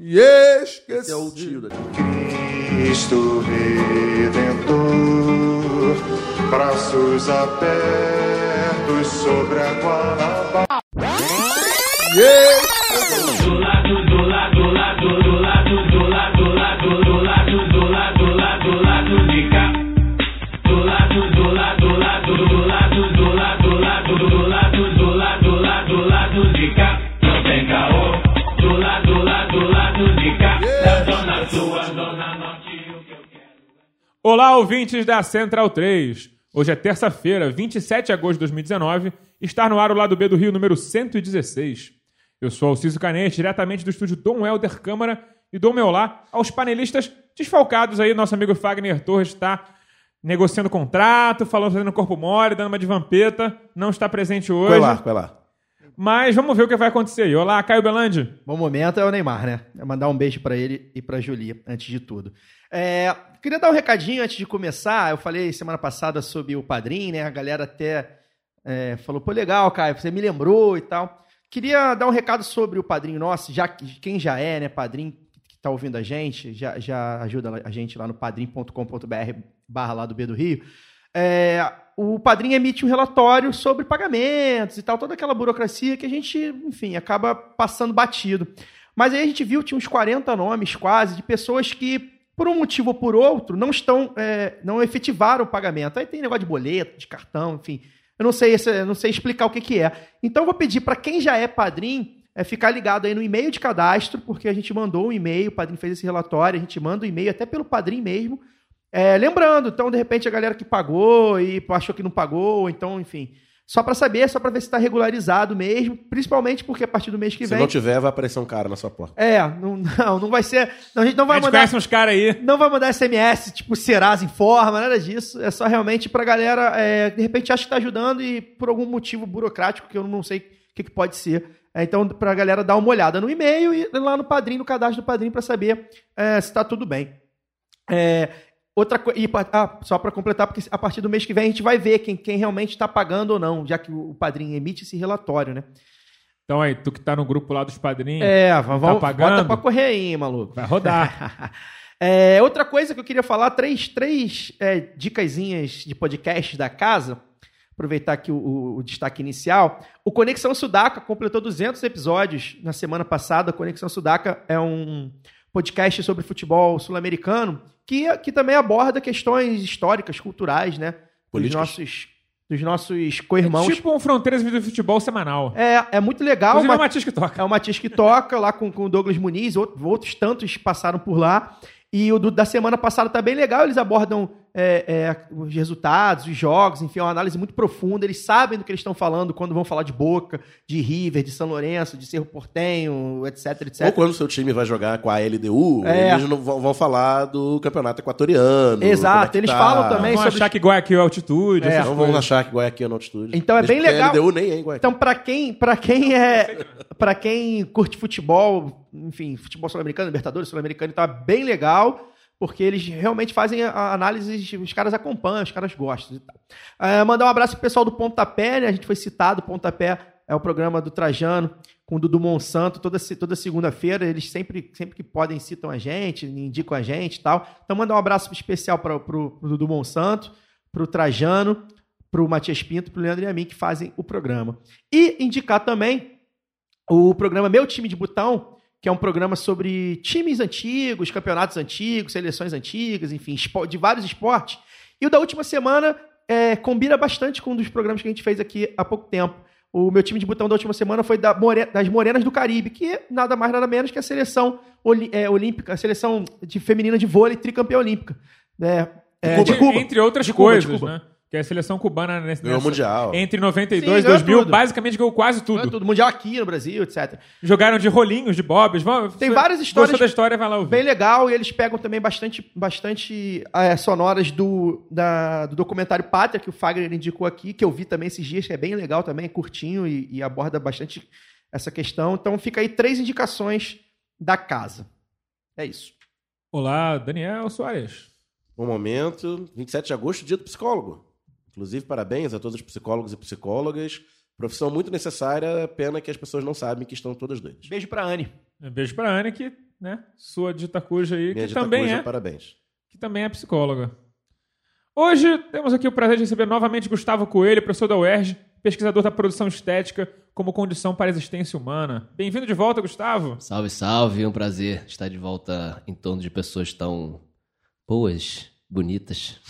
E esqueci. É o tio da Cristo Redentor, braços abertos sobre a Guanabara. E esqueci. Olá, ouvintes da Central 3. Hoje é terça-feira, 27 de agosto de 2019. Está no ar o lado B do Rio, número 116. Eu sou Alciso Canete, diretamente do estúdio Dom Helder Câmara, e dou meu olá aos panelistas desfalcados aí. Nosso amigo Fagner Torres está negociando contrato, falando fazendo corpo mole, dando uma de vampeta. Não está presente hoje. Vai lá, vai lá. Mas vamos ver o que vai acontecer aí. Olá, Caio Belandi. Bom momento é o Neymar, né? É mandar um beijo pra ele e pra Julia, antes de tudo. É, queria dar um recadinho antes de começar. Eu falei semana passada sobre o padrinho, né? A galera até é, falou, pô, legal, Caio, você me lembrou e tal. Queria dar um recado sobre o padrinho nosso, já que quem já é, né, padrinho que tá ouvindo a gente, já, já ajuda a gente lá no padrim.com.br barra lá do B do Rio. É, o padrinho emite um relatório sobre pagamentos e tal, toda aquela burocracia que a gente, enfim, acaba passando batido. Mas aí a gente viu, tinha uns 40 nomes quase, de pessoas que, por um motivo ou por outro, não estão, é, não efetivaram o pagamento. Aí tem negócio de boleto, de cartão, enfim. Eu não sei, eu não sei explicar o que, que é. Então eu vou pedir para quem já é padrinho é ficar ligado aí no e-mail de cadastro, porque a gente mandou um e-mail, o padrinho fez esse relatório, a gente manda o e-mail até pelo padrinho mesmo. É, lembrando, então, de repente, a galera que pagou e achou que não pagou, ou então, enfim. Só para saber, só para ver se está regularizado mesmo, principalmente porque a partir do mês que Se vem. não tiver, vai aparecer um cara na sua porta. É, não, não, não vai ser. Não, a gente não A vai gente mandar. conhece uns caras aí. Não vai mandar SMS, tipo Serasa informa, nada disso. É só realmente pra galera, é, de repente, acha que tá ajudando e por algum motivo burocrático que eu não sei o que, que pode ser. É, então, pra galera dar uma olhada no e-mail e lá no padrinho, no cadastro do padrinho, pra saber é, se tá tudo bem. É, outra coisa. Ah, só pra completar, porque a partir do mês que vem a gente vai ver quem, quem realmente está pagando ou não, já que o, o padrinho emite esse relatório, né? Então aí, tu que tá no grupo lá dos padrinhos, É, vamos, pagando? bota pra correr aí, maluco. vai rodar. É, outra coisa que eu queria falar, três, três é, dicasinhas de podcast da casa. Aproveitar aqui o, o- o destaque inicial. O Conexão Sudaca completou 200 episódios na semana passada. Conexão Sudaca é um podcast sobre futebol sul-americano que, que também aborda questões históricas, culturais, né? Dos Políticas. nossos, dos nossos co-irmãos. tipo um Fronteiras do Futebol semanal. É, é muito legal. Inclusive é o Matias que toca. é o Matias que toca lá com, com o Douglas Muniz, out- outros tantos passaram por lá. E o do- da semana passada tá bem legal, eles abordam é, é, os resultados, os jogos, enfim, é uma análise muito profunda. Eles sabem do que eles estão falando quando vão falar de Boca, de River, de São Lourenço, de Cerro Portenho, etc, etc. Ou quando o seu time vai jogar com a LDU, É. eles não vão, vão falar do campeonato equatoriano. Exato, é eles tá. falam também Vão sobre achar que Guayaquil é altitude, É. Não vão achar que Guayaquil é na altitude. Então é Mesmo bem legal. A LDU nem é em Guayaquil. Então, pra quem, pra quem é. para quem curte futebol, enfim, futebol sul-americano, Libertadores sul-americano, tá bem legal, porque eles realmente fazem a a análise, os caras acompanham, os caras gostam e tal. É, mandar um abraço pro pessoal do Pontapé, né? A gente foi citado, Pontapé é o programa do Trajano com o Dudu Monsanto toda, toda segunda-feira. Eles sempre, sempre que podem citam a gente, indicam a gente e tal. Então, mandar um abraço especial para pro Dudu Monsanto, pro Trajano, pro Matias Pinto, pro Leandro e a mim que fazem o programa. E indicar também o programa Meu Time de Botão, que é um programa sobre times antigos, campeonatos antigos, seleções antigas, enfim, de vários esportes. E o da última semana é, combina bastante com um dos programas que a gente fez aqui há pouco tempo. O meu time de botão da última semana foi da More- das Morenas do Caribe, que é nada mais nada menos que a seleção oli- é, olímpica, a seleção de feminina de vôlei tricampeã olímpica. É, é, de Cuba. Entre outras Cuba, coisas, né? Que é a seleção cubana nesse, Ganhou Mundial. entre 92 Sim, e ganhou 2000, tudo. basicamente ganhou quase tudo. Tudo. Mundial aqui no Brasil, etc. Jogaram de rolinhos, de bobs. Vamos- Tem várias histórias Gostou da história, vai lá ouvir. Bem legal, e eles pegam também bastante, bastante é, sonoras do, da- do documentário Pátria, que o Fagner indicou aqui, que eu vi também esses dias, que é bem legal também, é curtinho e, e aborda bastante essa questão. Então fica aí três indicações da casa. É isso. Olá, Daniel Soares. Um momento, 27 de agosto, dia do psicólogo. Inclusive, parabéns a todos os psicólogos e psicólogas. Profissão muito necessária, pena que as pessoas não sabem que estão todas doidas. Beijo pra Anne. Beijo pra Anne, que, né, sua dita cuja aí, Minha que também cuja, é. parabéns. que também é psicóloga. Hoje temos aqui o prazer de receber novamente Gustavo Coelho, professor da UERJ, pesquisador da produção estética como condição para a existência humana. Bem-vindo de volta, Gustavo. Salve, salve, é um prazer estar de volta em torno de pessoas tão boas, bonitas.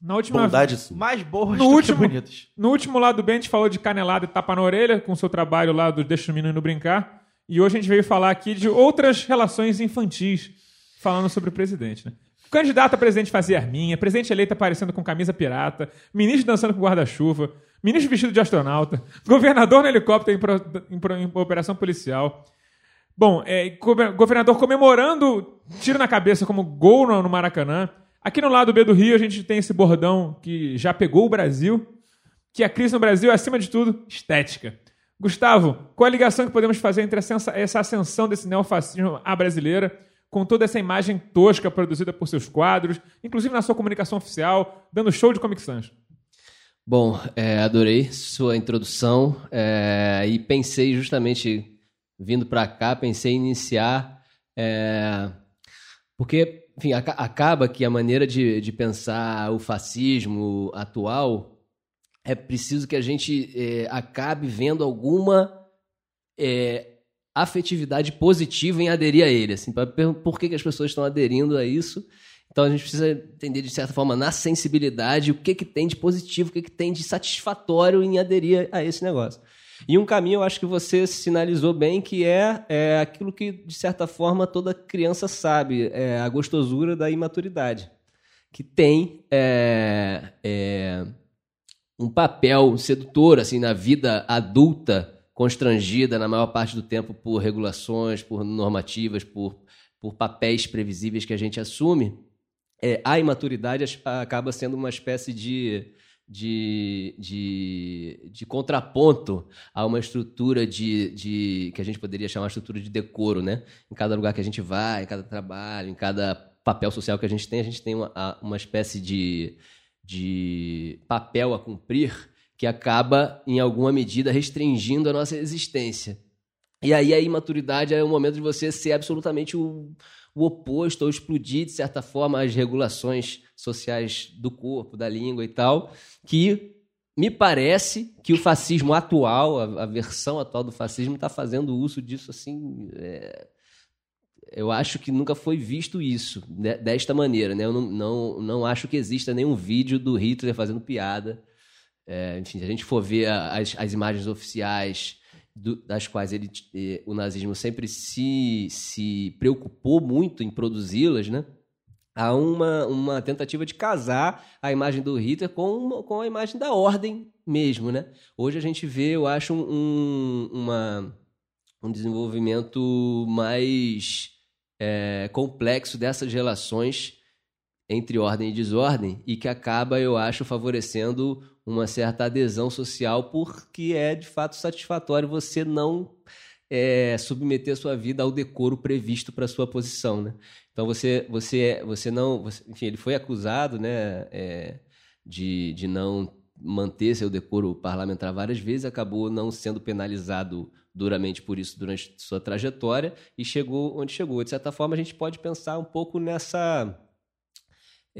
Na última Bondade sim. Mais boas No do último- que bonitas. No último lado bem, a gente falou de canelada e tapa na orelha, com o seu trabalho lá do Deixa o Menino Brincar. E hoje a gente veio falar aqui de outras relações infantis, falando sobre o presidente. Né? Candidato a presidente fazia arminha, presidente eleito aparecendo com camisa pirata, ministro dançando com guarda-chuva, ministro vestido de astronauta, governador no helicóptero em, pro- em pro- em operação policial. Bom, é, gover- governador comemorando tiro na cabeça como gol no, no Maracanã. Aqui no lado B do Rio a gente tem esse bordão que já pegou o Brasil, que a crise no Brasil é, acima de tudo, estética. Gustavo, qual a ligação que podemos fazer entre essa essa ascensão desse neofascismo à brasileira, com toda essa imagem tosca produzida por seus quadros, inclusive na sua comunicação oficial, dando show de Comic Sans? Bom, é, adorei sua introdução é, e pensei justamente, vindo para cá, pensei em iniciar, é, porque, enfim, aca- acaba que a maneira de, de pensar o fascismo atual é preciso que a gente é, acabe vendo alguma é, afetividade positiva em aderir a ele. Assim, pra por que, que as pessoas estão aderindo a isso? Então a gente precisa entender, de certa forma, na sensibilidade, o que, que tem de positivo, o que, que tem de satisfatório em aderir a esse negócio. E um caminho, eu acho que você sinalizou bem, que é, é aquilo que, de certa forma, toda criança sabe, é a gostosura da imaturidade. Que tem é, é, um papel sedutor assim na vida adulta, constrangida na maior parte do tempo por regulações, por normativas, por, por papéis previsíveis que a gente assume, é, a imaturidade acaba sendo uma espécie de, de, de, de contraponto a uma estrutura de, de que a gente poderia chamar de estrutura de decoro, né? Em cada lugar que a gente vai, em cada trabalho, em cada papel social que a gente tem, a gente tem uma, uma espécie de, de papel a cumprir que acaba, em alguma medida, restringindo a nossa existência. E aí a imaturidade é o momento de você ser absolutamente o, o oposto, ou explodir, de certa forma, as regulações sociais do corpo, da língua e tal, que me parece que o fascismo atual, a, a versão atual do fascismo, está fazendo uso disso assim. é, eu acho que nunca foi visto isso de- desta maneira. Né? Eu não, não, não acho que exista nenhum vídeo do Hitler fazendo piada. É, enfim, se a gente for ver as, as imagens oficiais do- das quais ele, eh, o nazismo sempre se, se preocupou muito em produzi-las, né? há uma, uma tentativa de casar a imagem do Hitler com, uma- com a imagem da ordem mesmo. Né? Hoje a gente vê, eu acho, um, uma, um desenvolvimento mais é, complexo dessas relações entre ordem e desordem e que acaba, eu acho, favorecendo uma certa adesão social porque é de fato satisfatório você não é, submeter a sua vida ao decoro previsto para sua posição, né? Então você você você não, você- enfim, ele foi acusado, né, é, de, de não manter seu decoro parlamentar várias vezes, acabou não sendo penalizado duramente por isso durante sua trajetória e chegou onde chegou. De certa forma, a gente pode pensar um pouco nessa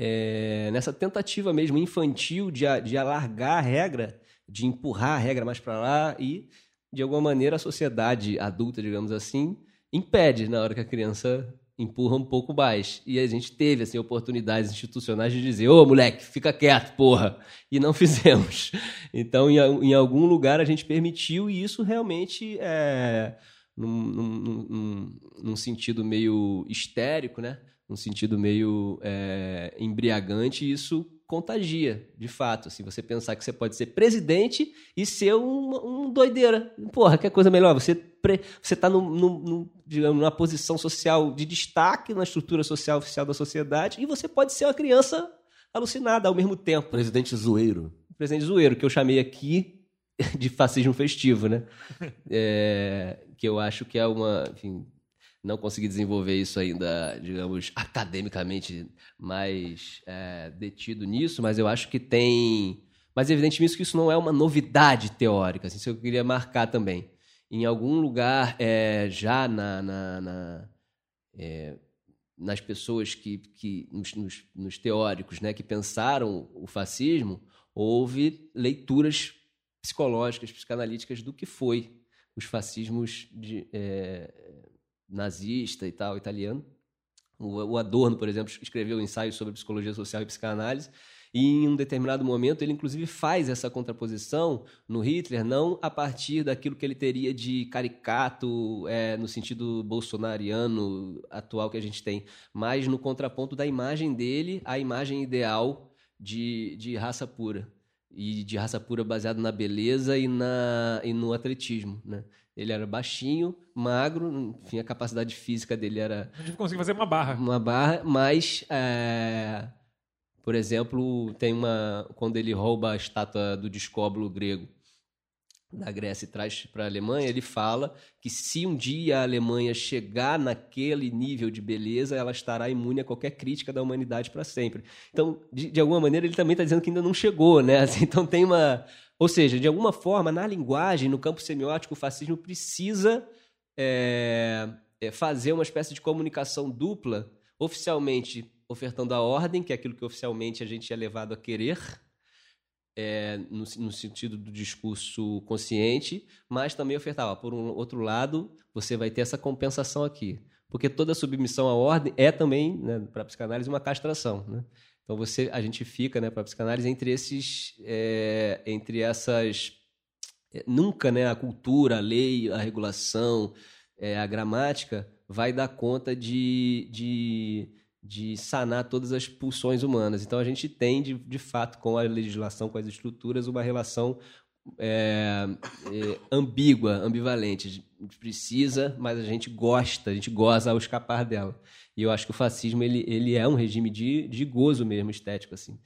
é, nessa tentativa mesmo infantil de, de alargar a regra, de empurrar a regra mais para lá e, de alguma maneira, a sociedade adulta, digamos assim, impede na hora que a criança empurra um pouco mais. E a gente teve assim, oportunidades institucionais de dizer: ô moleque, fica quieto, porra! E não fizemos. Então, em, em algum lugar, a gente permitiu, e isso realmente é. Num, num- num- num sentido meio histérico, né? Num sentido meio é, embriagante, e isso contagia, de fato. Assim, você pensar que você pode ser presidente e ser um, um doideira. Porra, que coisa melhor. Você, pre, você tá num, num- num, digamos, numa posição social de destaque na estrutura social oficial da sociedade e você pode ser uma criança alucinada ao mesmo tempo Presidente zoeiro. presidente zoeiro, que eu chamei aqui de fascismo festivo, né? É, que eu acho que é uma. Enfim, não consegui desenvolver isso ainda, digamos, academicamente mais é, detido nisso, mas eu acho que tem. Mas evidentemente que isso não é uma novidade teórica, assim, isso eu queria marcar também. Em algum lugar, é, já na, na- na- é, nas pessoas que, que nos, nos- nos teóricos, né, que pensaram o fascismo, houve leituras psicológicas, psicanalíticas do que foi os fascismos de, é, nazista e tal, italiano. O, Adorno, por exemplo, escreveu um ensaio sobre psicologia social e psicanálise, e em um determinado momento ele inclusive faz essa contraposição no Hitler, não a partir daquilo que ele teria de caricato é, no sentido bolsonariano atual que a gente tem, mas no contraponto da imagem dele à imagem ideal de, de raça pura. E de raça pura baseado na beleza e, na, e no atletismo, né? Ele era baixinho, magro, enfim, a capacidade física dele era A gente conseguiu fazer uma barra. uma barra, mas, é, por exemplo, tem uma. Quando ele rouba a estátua do discóbulo grego da Grécia e traz para a Alemanha, ele fala que se um dia a Alemanha chegar naquele nível de beleza, ela estará imune a qualquer crítica da humanidade para sempre. Então, de, de alguma maneira, ele também está dizendo que ainda não chegou, né? Assim, então tem uma. Ou seja, de alguma forma, na linguagem, no campo semiótico, o fascismo precisa é, é, fazer uma espécie de comunicação dupla, oficialmente ofertando a ordem, que é aquilo que oficialmente a gente é levado a querer, é, no, no sentido do discurso consciente, mas também ofertar, ó, por um outro lado, você vai ter essa compensação aqui. Porque toda submissão à ordem é também, né, para a psicanálise, uma castração. Né? Então você, a gente fica, né, para psicanálise, entre esses, é, entre essas, é, nunca, né, a cultura, a lei, a regulação, é, a gramática vai dar conta de, de, de sanar todas as pulsões humanas. Então a gente tem, de, de fato, com a legislação, com as estruturas, uma relação é, é, ambígua, ambivalente. A gente precisa, mas a gente gosta, a gente goza ao escapar dela. E eu acho que o fascismo ele, ele é um regime de, de gozo mesmo, estético. assim.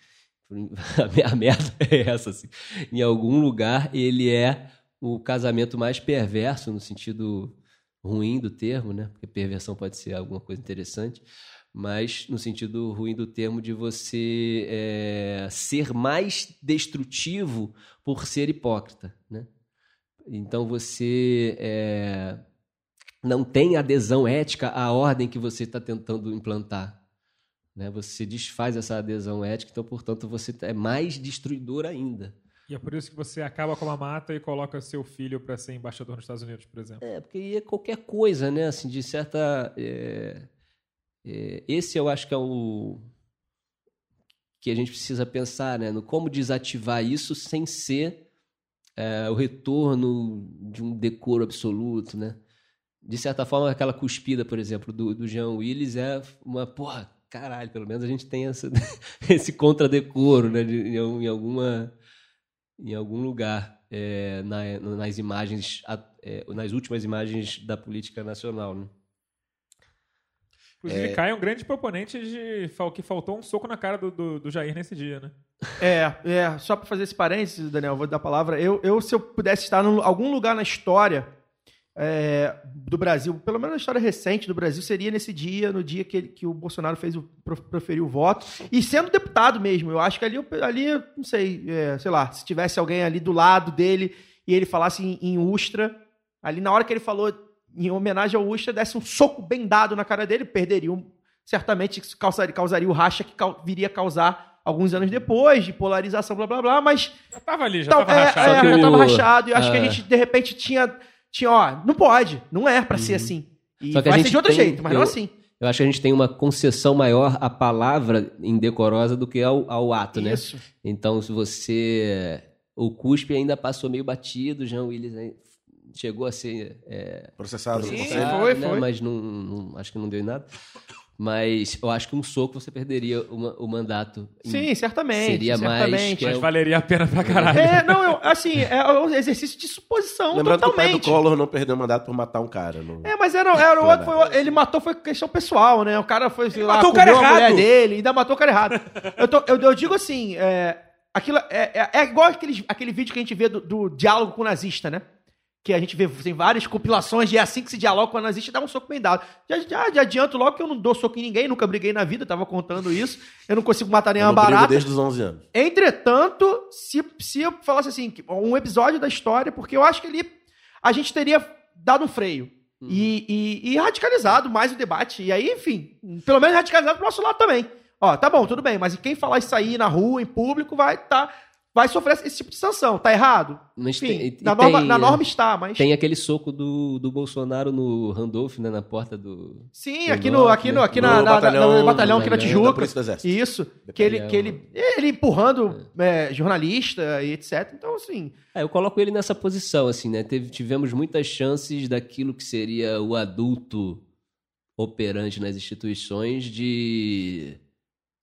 A me- a merda é essa. Assim. Em algum lugar, ele é o casamento mais perverso, no sentido ruim do termo, né? porque perversão pode ser alguma coisa interessante, mas no sentido ruim do termo de você é, ser mais destrutivo por ser hipócrita. Né? Então você é, não tem adesão ética à ordem que você está tentando implantar. Né? Você desfaz essa adesão ética, então, portanto, você é mais destruidor ainda. E é por isso que você acaba com a mata e coloca seu filho para ser embaixador nos Estados Unidos, por exemplo. É, porque é qualquer coisa, né? Assim, de certa. é, é, esse eu acho que é o. que a gente precisa pensar, né? No como desativar isso sem ser é, o retorno de um decoro absoluto, né? De certa forma, aquela cuspida, por exemplo, do, do Jean Willis é uma. Porra, caralho, pelo menos a gente tem essa, esse contradecoro, né? De, em, algum- em alguma em algum lugar é, na- nas imagens, a- é, nas últimas imagens da política nacional. Né? Inclusive, Caio é um grande proponente de que faltou um soco na cara do, do, do Jair nesse dia, né? É, é, só pra fazer esse parênteses, Daniel, eu vou dar a palavra. Eu, eu se eu pudesse estar em algum lugar na história é, do Brasil, pelo menos na história recente do Brasil, seria nesse dia, no dia que, ele- que o Bolsonaro fez o, pro- proferiu o voto. E sendo deputado mesmo, eu acho que ali, eu- ali não sei, é, sei lá, se tivesse alguém ali do lado dele e ele falasse em, em Ustra, ali na hora que ele falou em homenagem ao Ustra, desse um soco bem dado na cara dele, perderia um, certamente causaria, causaria o racha que viria a causar alguns anos depois, de polarização, blá blá blá, mas Já tava ali, já Tal- tava é, rachado. é, já tava rachado. E eu acho que a ah. gente, de repente, tinha, tinha, ó, não pode, não é pra ser assim. E Só que a vai ser gente de outro tem- jeito, mas eu- não assim. Eu acho que a gente tem uma concessão maior à palavra indecorosa do que ao, ao ato, né? Isso. Então, se você. O cuspe ainda passou meio batido, o Jean Willis aí chegou a ser é, Processado. Não sim, foi, né? foi. Mas não, não- acho que não deu em nada. Mas eu acho que um soco você perderia o, ma- o mandato. em- Sim, certamente. Seria mais certamente. que é Mas o- valeria a pena pra caralho. É, não, eu, assim, é um exercício de suposição Lembrando que o pai do totalmente. Collor não perdeu o mandato por matar um cara. Não... É, mas era, era o outro, foi- ele matou foi questão pessoal, né? O cara foi, sei lá, matou o cara comeu a mulher errado. dele, ainda matou o cara errado. eu, tô- eu- eu digo assim, é, aquilo é, é, é igual aquele, aquele vídeo que a gente vê do, do diálogo com o nazista, né? Que a gente vê tem várias compilações de é assim que se dialoga com o nazista, dá um soco bem dado. Já, já, já adianto logo que eu não dou soco em ninguém, nunca briguei na vida, tava contando isso. Eu não consigo matar Eu nenhuma brigo barata. desde os 11 anos. Entretanto, se, se eu falasse assim, um episódio da história, porque eu acho que ali a gente teria dado um freio. E, e- e radicalizado mais o debate. E aí, enfim, pelo menos radicalizado pro nosso lado também. Ó, tá bom, tudo bem, mas quem falar isso aí na rua, em público, vai tá, vai sofrer esse tipo de sanção. Tá errado? Mas Enfim, tem- na, norma, tem, na né? norma está, mas. Tem aquele soco do, do Bolsonaro no Randolph, né? Na porta do. Sim, aqui no, norte, aqui no, né? aqui No na, na- na- batalhão- no aqui na Tijuca. Isso. Que ele, que ele, ele empurrando é, jornalista e etc. Então, assim. É, eu coloco ele nessa posição, assim, né? Teve, tivemos muitas chances daquilo que seria o adulto operante nas instituições de.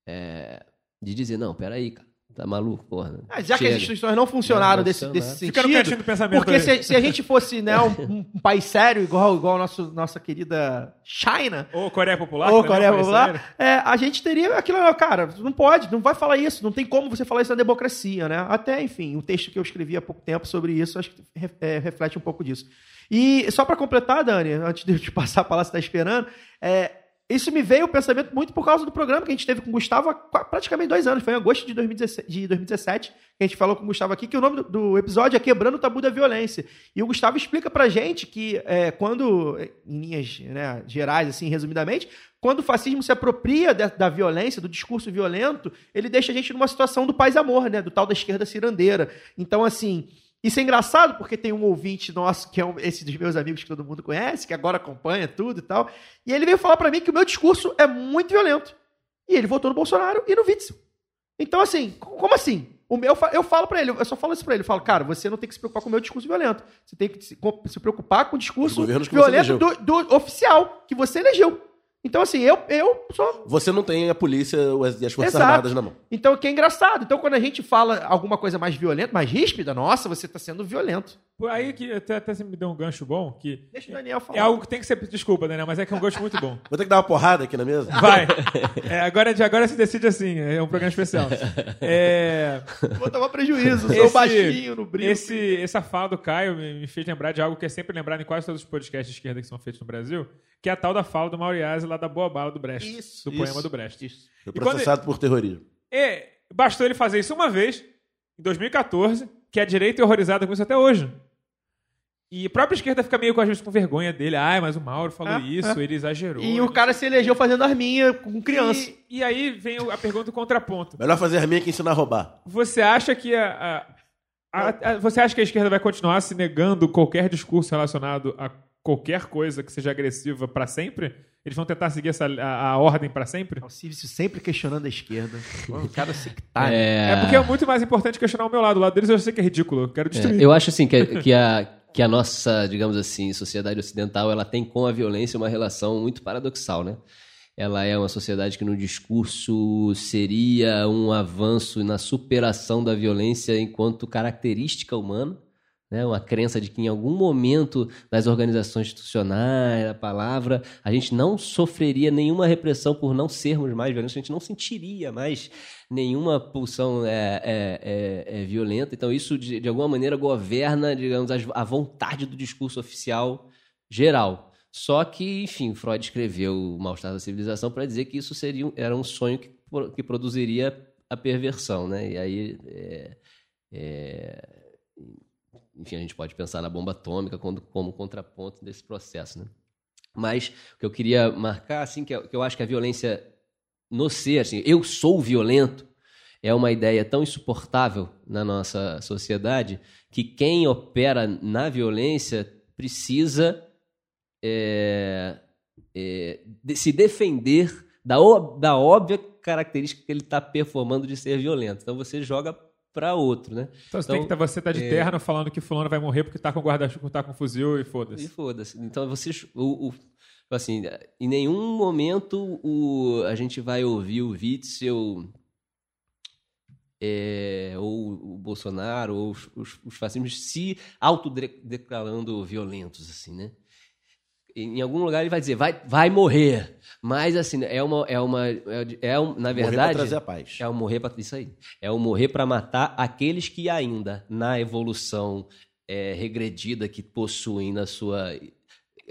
é, de dizer, não, peraí, cara, tá maluco, porra. Ah, já que Chega. as instituições não funcionaram Não desse, desse Fica no cantinho sentido. do pensamento Porque aí. se, se a gente fosse né, um, um país sério, igual, igual a nosso, nossa querida China, Ou Coreia Popular. ou Coreia Popular, é, a gente teria aquilo, cara, não pode, não vai falar isso, não tem como você falar isso na democracia, né? Até, enfim, o texto que eu escrevi há pouco tempo sobre isso, acho que é, reflete um pouco disso. E só para completar, Dani, antes de eu te passar a palavra, você tá esperando, é, isso me veio o pensamento muito por causa do programa que a gente teve com o Gustavo há praticamente dois anos. Foi em agosto de 2017, de 2017 que a gente falou com o Gustavo aqui, que o nome do, episódio é Quebrando o Tabu da Violência. E o Gustavo explica pra gente que é, quando, em linhas né, gerais, assim, resumidamente, quando o fascismo se apropria da, da violência, do discurso violento, ele deixa a gente numa situação do paz-amor, né? Do tal da esquerda cirandeira. Então, assim, isso é engraçado porque tem um ouvinte nosso, que é um, esse dos meus amigos que todo mundo conhece, que agora acompanha tudo e tal. E ele veio falar pra mim que o meu discurso é muito violento. E ele votou no Bolsonaro e no Witzel. Então, assim, co- como assim? O meu, eu falo pra ele, eu só falo isso pra ele. Eu falo, cara, você não tem que se preocupar com o meu discurso violento. Você tem que se, preocupar com o discurso violento do, do oficial que você elegeu. Então, assim, eu, eu sou Você não tem a polícia ou as- e as Forças Exato. Armadas na mão. então, o que é engraçado. Então, quando a gente fala alguma coisa mais violenta, mais ríspida, nossa, você tá sendo violento. Por aí que até, até você me deu um gancho bom, que Deixa o Daniel falar. é algo que tem que ser. Desculpa, Daniel, mas é que é um gancho muito bom. Vou ter que dar uma porrada aqui na mesa? Vai. É, agora, de agora se decide assim, é um programa especial. É, Vou tomar prejuízo, sou Esse- baixinho no brinco. esse, essa fala do Caio me, me fez lembrar de algo que é sempre lembrado em quase todos os podcasts de esquerda que são feitos no Brasil, que é a tal da fala do Mauriase lá da Boa Bala do Brecht. Isso, do isso, poema do Brecht. isso. Foi E quando- processado por terrorismo. E bastou ele fazer isso uma vez, em 2014, que a direita é horrorizada com isso até hoje. E a própria esquerda fica meio com, às vezes, com vergonha dele. Ai, mas o Mauro falou É, isso, é. ele exagerou. E o cara se elegeu fazendo arminha com criança. E, e aí vem a pergunta do contraponto. Melhor fazer a minha que ensinar a roubar. Você acha que a, a- a- a- você acha que a esquerda vai continuar se negando qualquer discurso relacionado a qualquer coisa que seja agressiva pra sempre? Eles vão tentar seguir essa, a, a ordem pra sempre? Alcísio sempre questionando a esquerda. O cara sectário. É porque é muito mais importante questionar o meu lado. O lado deles eu sei que é ridículo. Eu quero É, destruir. eu acho assim que, que a, que a nossa, digamos assim, sociedade ocidental, ela tem com a violência uma relação muito paradoxal, né? Ela é uma sociedade que no discurso seria um avanço na superação da violência enquanto característica humana, né? Uma crença de que em algum momento das organizações institucionais, a palavra, a gente não sofreria nenhuma repressão por não sermos mais violentos, a gente não sentiria mais nenhuma pulsão é, é, é, é violenta. Então, isso, de, de alguma maneira, governa, digamos, a vontade do discurso oficial geral. Só que, enfim, Freud escreveu O Mal-Estar da Civilização para dizer que isso seria era um sonho que, que produziria a perversão, né? E aí, é, é, enfim, a gente pode pensar na bomba atômica como, como contraponto desse processo, né? Mas o que eu queria marcar, assim, que eu, que eu acho que a violência no ser, assim, eu sou violento, é uma ideia tão insuportável na nossa sociedade que quem opera na violência precisa é, é, de- se defender da, da óbvia característica que ele está performando de ser violento. Então você joga para outro, né? Então, você, tem que tá, você tá de é- terno falando que fulano vai morrer porque tá com guarda-chuva, tá com fuzil e E foda-se. foda-se. Então vocês. O, o- assim, em nenhum momento o, a gente vai ouvir o Witzel. é, ou o Bolsonaro, ou os, os, os fascistas se autodeclarando violentos, assim, né? Em algum lugar ele vai dizer, vai, vai morrer. Mas, assim, é uma. É uma é, é um- na Morrer pra verdade. trazer a paz. É o morrer para isso aí. É o morrer para matar aqueles que ainda na evolução é, regredida que possuem na sua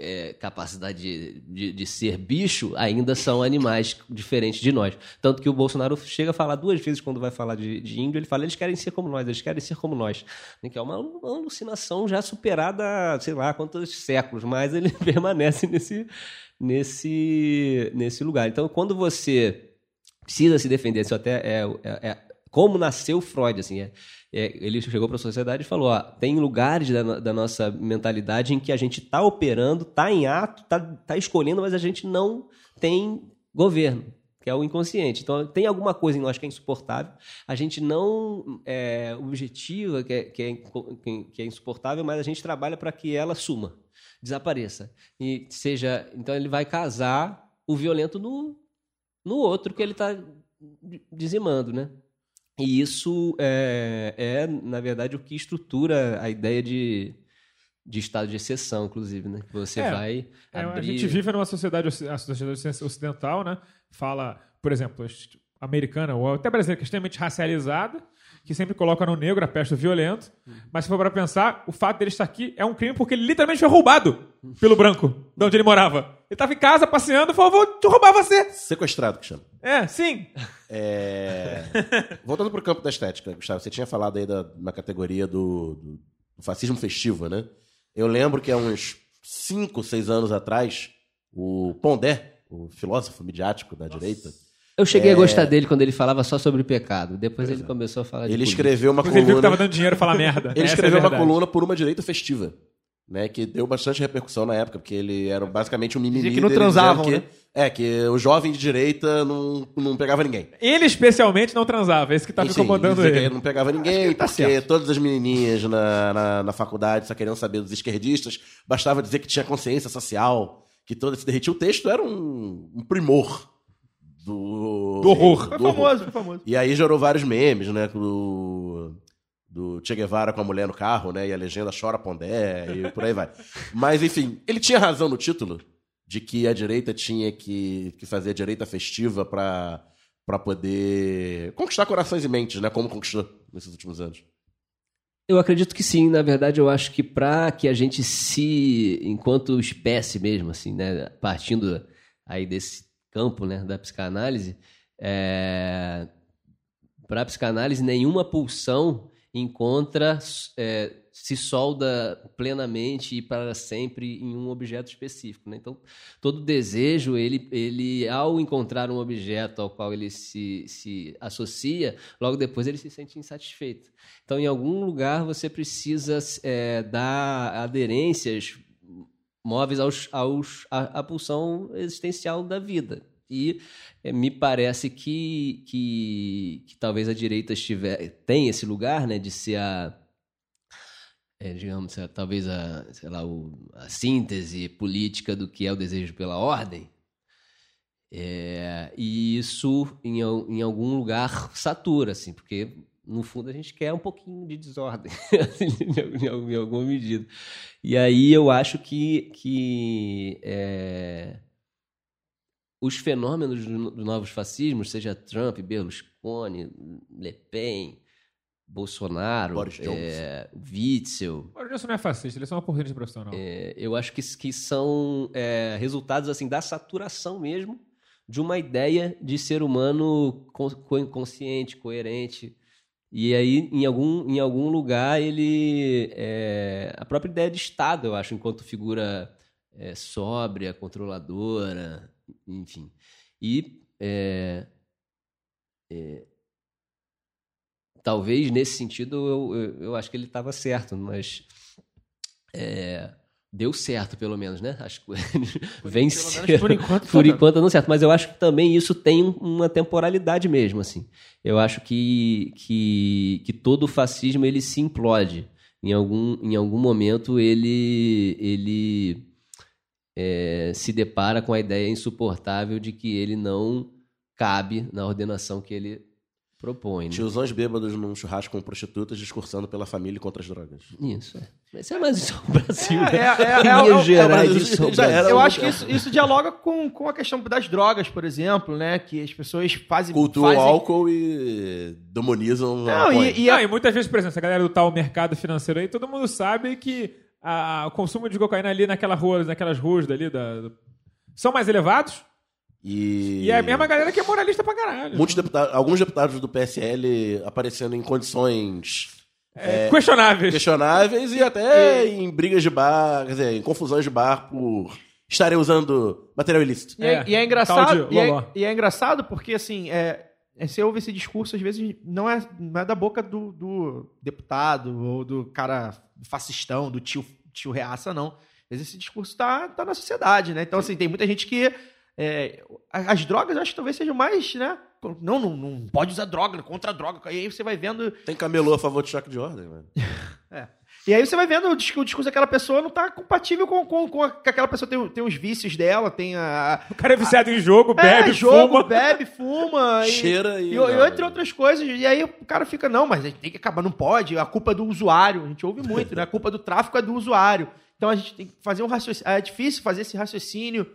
é, capacidade de, de, de ser bicho ainda são animais diferentes de nós. Tanto que o Bolsonaro chega a falar duas vezes quando vai falar de, de índio, ele fala eles querem ser como nós, eles querem ser como nós. Que é uma, uma alucinação já superada, sei lá, quantos séculos, mas ele permanece nesse, nesse, nesse lugar. Então, quando você precisa se defender. Isso até é, é- é- como nasceu Freud, assim. é- é, ele chegou para a sociedade e falou: ó, tem lugares da, da nossa mentalidade em que a gente está operando, está em ato, está tá escolhendo, mas a gente não tem governo. Que é o inconsciente. Então, tem alguma coisa em nós que é insuportável. A gente não é, objetiva que é, que, é, que é insuportável, mas a gente trabalha para que ela suma, desapareça. E seja. Então, ele vai casar o violento no, no outro que ele está dizimando, né? E isso é, é, na verdade, o que estrutura a ideia de, de estado de exceção, inclusive, né? Que você É, vai É, abrir... A gente vive numa sociedade, oci- a sociedade ocidental, né? Fala, por exemplo, americana ou até brasileira, que é extremamente racializada, que sempre coloca no negro a peste violento. Mas se for para pensar, o fato dele estar aqui é um crime porque ele literalmente foi roubado pelo branco, de onde ele morava. Ele estava em casa passeando e falou: vou te roubar você. Sequestrado, que chama. É, sim. É... Voltando pro campo da estética, Gustavo, você tinha falado aí da, uma categoria do, do- fascismo festivo, né? Eu lembro que há uns 5, 6 anos atrás, o Pondé, o filósofo midiático da direita, Eu cheguei a gostar dele quando ele falava só sobre pecado. Depois ele começou a falar de ele política. escreveu uma Mas ele viu que coluna... tava dando dinheiro falar merda. Ele Essa escreveu é uma coluna por uma direita festiva, né? Que deu bastante repercussão na época, porque ele era basicamente um mimimi. Dizia que não transavam, dizendo né? que, É, que o jovem de direita não, não pegava ninguém. Ele especialmente não transava, esse que Enfim, incomodando que ele. ele não pegava ninguém, tá porque certo. todas as menininhas na, na, na faculdade só queriam saber dos esquerdistas, bastava dizer que tinha consciência social, que todo se derretia. O texto era um, um primor do, Do horror. Foi do horror. famoso, foi famoso. E aí gerou vários memes, né? Do, do Che Guevara com a mulher no carro, né? E a legenda chora Pondé e por aí vai. Mas, enfim, ele tinha razão no título de que a direita tinha que, que fazer a direita festiva pra, pra poder conquistar corações e mentes, né? Como conquistou nesses últimos anos. Eu acredito que sim. Na verdade, eu acho que para que a gente se, enquanto espécie mesmo, assim, né, partindo aí desse campo, né, da psicanálise, é, para a psicanálise nenhuma pulsão encontra é, se solda plenamente e para sempre em um objeto específico. Né? Então, todo desejo, ele, ele, ao encontrar um objeto ao qual ele se, se associa, logo depois ele se sente insatisfeito. Então, em algum lugar, você precisa é, dar aderências móveis aos, aos, à, à pulsão existencial da vida. E é, me parece que, que, que talvez a direita estiver, tem esse lugar né, de ser a, é, digamos, talvez a, sei lá, o- a síntese política do que é o desejo pela ordem. É, e isso, em, em algum lugar, satura, assim, porque, no fundo, a gente quer um pouquinho de desordem, em, al- em alguma medida. E aí eu acho que, que é, os fenômenos do- dos novos fascismos, seja Trump, Berlusconi, Le Pen, Bolsonaro, Boris é, Witzel, O Johnson não é fascista, ele é só uma porrinha de profissional. é, eu acho que, que são é, resultados assim da saturação mesmo de uma ideia de ser humano con- co- consciente, coerente. E aí, em algum, em algum lugar, ele. é, a própria ideia de Estado, eu acho, enquanto figura é, sóbria, controladora, enfim. E. é, é, talvez nesse sentido eu, eu, eu acho que ele estava certo, mas. é, deu certo, pelo menos, né? Acho venceram. menos por enquanto, Por tá enquanto não certo. Mas eu acho que também isso tem um- uma temporalidade mesmo, assim. Eu acho que, que, que todo o fascismo ele se implode. Em algum, em algum momento ele, ele é, se depara com a ideia insuportável de que ele não cabe na ordenação que ele propõe. né? Tiozões bêbados num churrasco com prostitutas discursando pela família e contra as drogas. Isso, é. Mas isso é mais só o Brasil, É, né? é, é, é, é, é, gerais, é, isso é o Brasil. Eu um- acho que isso, isso dialoga com, com a questão das drogas, por exemplo, né? Que as pessoas fazem. Cultuam fazem... álcool e demonizam a Não, e, e Não, a- e muitas vezes, por exemplo, essa galera do tal mercado financeiro aí, todo mundo sabe que a- o consumo de cocaína ali naquela rua, naquelas ruas dali da, do- são mais elevados. E... E é a mesma galera que é moralista pra caralho. Muitos deputados, alguns deputados do PSL aparecendo em condições É, questionáveis. questionáveis e até em brigas de bar, quer dizer, em confusões de bar por estarem usando material ilícito. E é, É, e é engraçado, e é, e é engraçado porque, assim, é, é, você ouve esse discurso, às vezes, não é, não é da boca do, do deputado ou do cara fascistão, do tio, tio reaça, não. Vezes esse discurso tá, tá na sociedade, né? Então, assim, tem muita gente que... é, as drogas, eu acho que talvez sejam mais, né? Não, não, não pode usar droga, contra a droga. E aí você vai vendo... Tem camelô a favor de choque de ordem, mano. E aí você vai vendo o discurso, o discurso daquela pessoa não tá compatível com, com, com a, que aquela pessoa tem, tem os vícios dela, tem a... O cara é viciado em jogo, é, bebe, jogo, fuma. bebe, fuma. e- Cheira e. E, e entre outras coisas. E aí o cara fica, não, mas a gente tem que acabar, não pode. A culpa é do usuário. A gente ouve muito, né? A culpa do tráfico é do usuário. Então a gente tem que fazer um raciocínio. É difícil fazer esse raciocínio.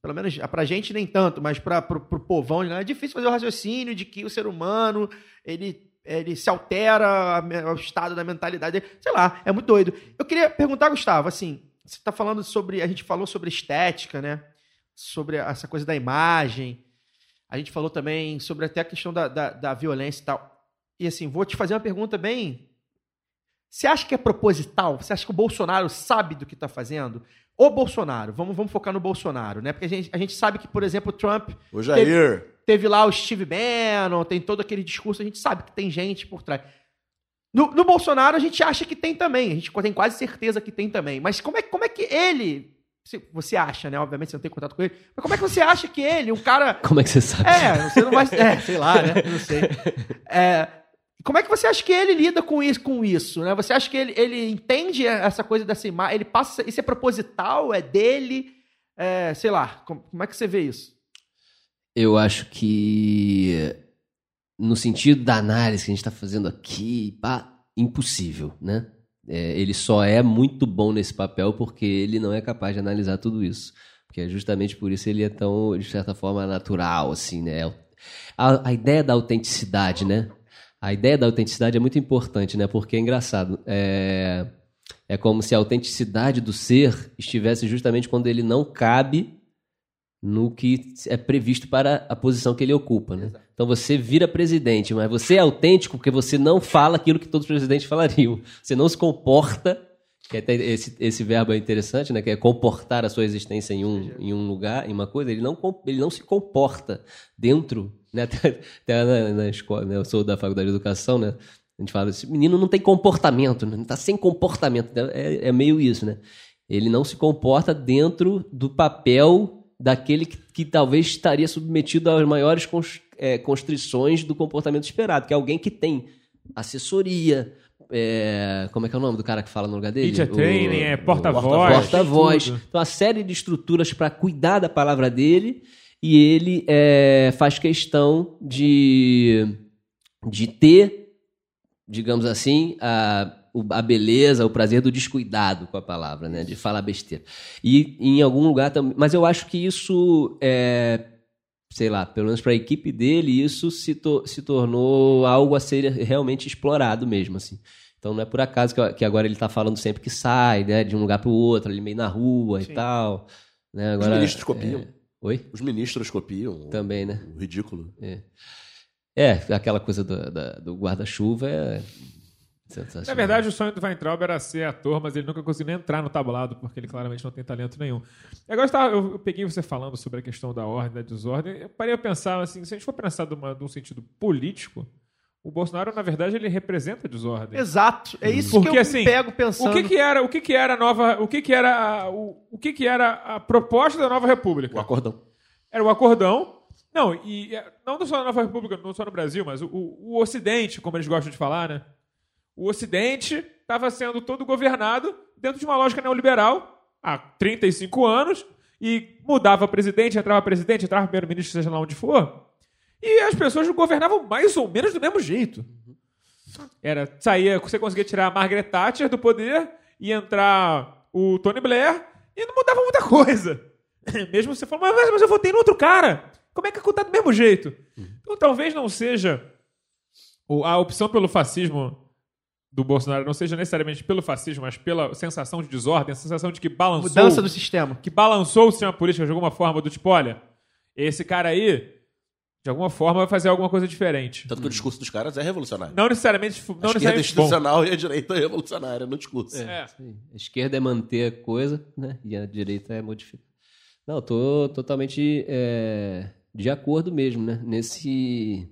Pelo menos pra gente nem tanto, mas pra, pro, pro povão né? é difícil fazer o raciocínio de que o ser humano ele, ele se altera o estado da mentalidade dele. Sei lá, é muito doido. Eu queria perguntar, Gustavo, assim, você tá falando sobre. A gente falou sobre estética, né? Sobre essa coisa da imagem. A gente falou também sobre até a questão da, da, da violência e tal. E assim, vou te fazer uma pergunta bem. Você acha que é proposital? Você acha que o Bolsonaro sabe do que está fazendo? O Bolsonaro, vamos, vamos focar no Bolsonaro, né? Porque a gente, a gente sabe que, por exemplo, o Trump O Jair. teve lá o Steve Bannon, tem todo aquele discurso, a gente sabe que tem gente por trás. No, no Bolsonaro, a gente acha que tem também, a gente tem quase certeza que tem também. Mas como é, como é que ele. se- Você acha, né? Obviamente você não tem contato com ele. Mas como é que você acha que ele, um cara. Como é que você sabe? É, você não vai. É, sei lá, né? Não sei. É, como é que você acha que ele lida com isso, com isso né? Você acha que ele, ele entende essa coisa dessa imagem? Ele passa. Isso é proposital? É dele? É, sei lá. Como, como é que você vê isso? Eu acho que, no sentido da análise que a gente está fazendo aqui, pá, impossível, né? É, ele só é muito bom nesse papel porque ele não é capaz de analisar tudo isso. Porque é justamente por isso ele é tão, de certa forma, natural, assim, né? A, a ideia da autenticidade, né? A ideia da autenticidade é muito importante, né? Porque é engraçado. É, é como se a autenticidade do ser estivesse justamente quando ele não cabe no que é previsto para a posição que ele ocupa, né? Então você vira presidente, mas você é autêntico porque você não fala aquilo que todos os presidentes falariam. Você não se comporta, que até esse, esse verbo é interessante, né? Que é comportar a sua existência em um, em um lugar, em uma coisa. Ele não, ele não se comporta dentro, né? Até, até na, na escola, né? Eu sou da faculdade de educação, né? A gente fala, esse menino não tem comportamento, né? Tá sem comportamento. É, é meio isso, né? Ele não se comporta dentro do papel daquele que, que talvez estaria submetido às maiores cons- é, constrições do comportamento esperado, que é alguém que tem assessoria, é, como é que é o nome do cara que fala no lugar dele? Media O- training, é o- porta-voz, Porta-voz. tudo. Então, uma série de estruturas para cuidar da palavra dele e ele é, faz questão de, de ter, digamos assim, a, a beleza, o prazer do descuidado com a palavra, né? De falar besteira. E em algum lugar também. Mas eu acho que isso é. Sei lá, pelo menos para a equipe dele, isso se, to- se tornou algo a ser realmente explorado mesmo, assim. Então não é por acaso que, agora ele está falando sempre que sai, né? De um lugar para o outro, ali meio na rua Sim. e tal. Né? Os Agora, ministros copiam. é, Oi? Os ministros copiam. Também, né? O ridículo. É, aquela coisa do, da- do guarda-chuva é. sensacional. Na verdade, o sonho do Weintraub era ser ator, mas ele nunca conseguiu nem entrar no tablado, porque ele claramente não tem talento nenhum. Agora eu, tava- eu- eu peguei você falando sobre a questão da ordem, da desordem. Eu parei a pensar, assim, se a gente for pensar de, uma- de um sentido político, o Bolsonaro, na verdade, ele representa a desordem. Exato. É isso Porque, que eu assim, pego pensando. O que que era, o que que era a nova, o que que era, a- o, o que que era a proposta da nova república? O acordão. Era o acordão. Não, e é, não só na nova república, não só no Brasil, mas o, o, o Ocidente, como eles gostam de falar, né? O Ocidente estava sendo todo governado dentro de uma lógica neoliberal há 35 anos e mudava presidente, entrava presidente, entrava primeiro-ministro, seja lá onde for. E as pessoas governavam mais ou menos do mesmo jeito. Era, saía, você conseguia tirar a Margaret Thatcher do poder e entrar o Tony Blair e não mudava muita coisa. Mesmo você falando, mas, mas eu votei no outro cara. Como é que tá do mesmo jeito? Então talvez não seja a opção pelo fascismo do Bolsonaro não seja necessariamente pelo fascismo, mas pela sensação de desordem, a sensação de que balançou Mudança do sistema. que balançou o sistema político de alguma forma, do tipo, olha, esse cara aí, de alguma forma, vai fazer alguma coisa diferente. Tanto que o discurso dos caras é revolucionário. Não necessariamente, não a esquerda é necessariamente bom. institucional e a direita é revolucionária no discurso. É. Sim. A esquerda é manter a coisa, né? E a direita é modificar. Não, eu tô totalmente é, de acordo mesmo, né? Nesse.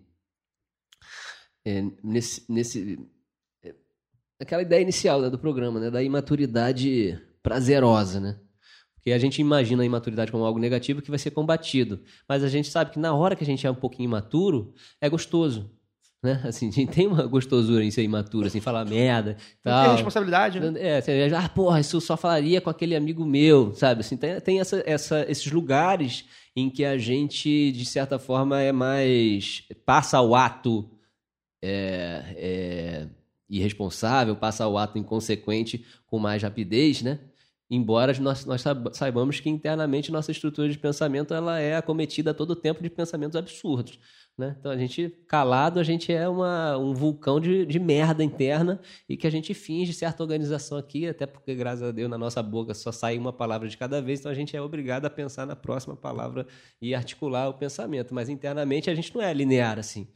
é, nesse. nesse é, aquela ideia inicial né, do programa, né? Da imaturidade prazerosa, né? Porque a gente imagina a imaturidade como algo negativo que vai ser combatido. Mas a gente sabe que na hora que a gente é um pouquinho imaturo, é gostoso. Né? Assim, a gente tem uma gostosura em ser imaturo, assim, falar merda. Tal. tem responsabilidade, né? É, você, ah, porra, isso eu só falaria com aquele amigo meu, sabe? Assim, tem tem essa, essa, esses lugares em que a gente, de certa forma, é mais. passa ao ato é, é, irresponsável, passa ao ato inconsequente com mais rapidez, né? Embora nós, nós saib- saibamos que internamente nossa estrutura de pensamento ela é acometida a todo tempo de pensamentos absurdos. Né? Então a gente, calado, a gente é uma, um vulcão de, de merda interna e que a gente finge certa organização aqui, até porque, graças a Deus, na nossa boca só sai uma palavra de cada vez, então a gente é obrigado a pensar na próxima palavra e articular o pensamento. Mas internamente a gente não é linear assim.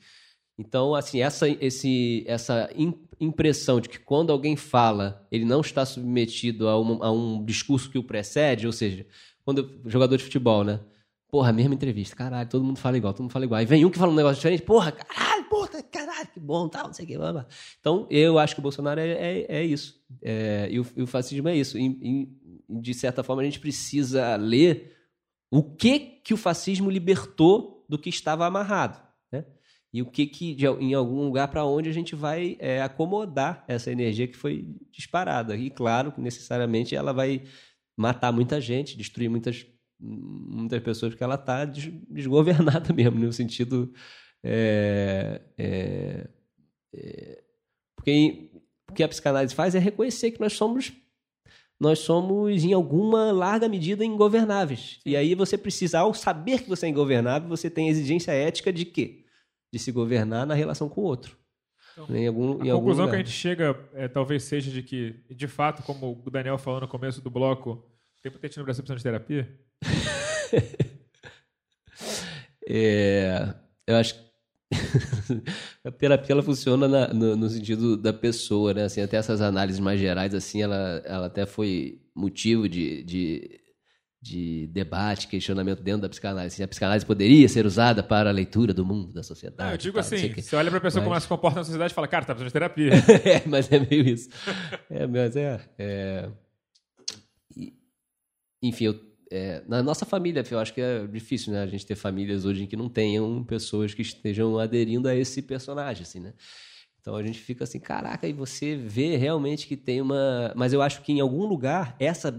Então, assim, essa, esse, essa im- impressão de que quando alguém fala, ele não está submetido a um, a um discurso que o precede, ou seja, quando jogador de futebol, né? Porra, mesma entrevista, caralho, todo mundo fala igual, todo mundo fala igual. Aí vem um que fala um negócio diferente, porra, caralho, porra, caralho, que bom, tal, não sei o que, blá, blá. Então, eu acho que o Bolsonaro é, é, é isso. É, e, o, e o fascismo é isso. E, e, de certa forma, a gente precisa ler o que que o fascismo libertou do que estava amarrado? E o que que, de- em algum lugar para onde a gente vai é, acomodar essa energia que foi disparada. E claro que necessariamente ela vai matar muita gente, destruir muitas, muitas pessoas, porque ela está desgovernada mesmo, no sentido. é, é, é, porque o que a psicanálise faz é reconhecer que nós somos nós somos, em alguma larga medida, ingovernáveis. E aí você precisa, ao saber que você é ingovernável, você tem a exigência ética de quê? De se governar na relação com o outro. em algum, em A algum conclusão que a gente chega é, talvez seja de que, de fato, como o Daniel falou no começo do bloco, tem muita gente no Brasil precisando de terapia. É, eu acho que a terapia ela funciona na- no, no sentido da pessoa, né? Assim, até essas análises mais gerais, assim, ela, ela até foi motivo de, de, de debate, questionamento dentro da psicanálise. Assim, a psicanálise poderia ser usada para a leitura do mundo, da sociedade. Ah, eu digo não assim, você olha pra pessoa Mas- como ela se comporta na sociedade e fala, cara, tá precisando de terapia. é, mas é meio isso. É, mas é. é... E- enfim, eu- é, na nossa família, eu acho que é difícil, né? A gente ter famílias hoje em que não tenham pessoas que estejam aderindo a esse personagem, assim, né? Então a gente fica assim, caraca, e você vê realmente que tem uma. Mas eu acho que em algum lugar essa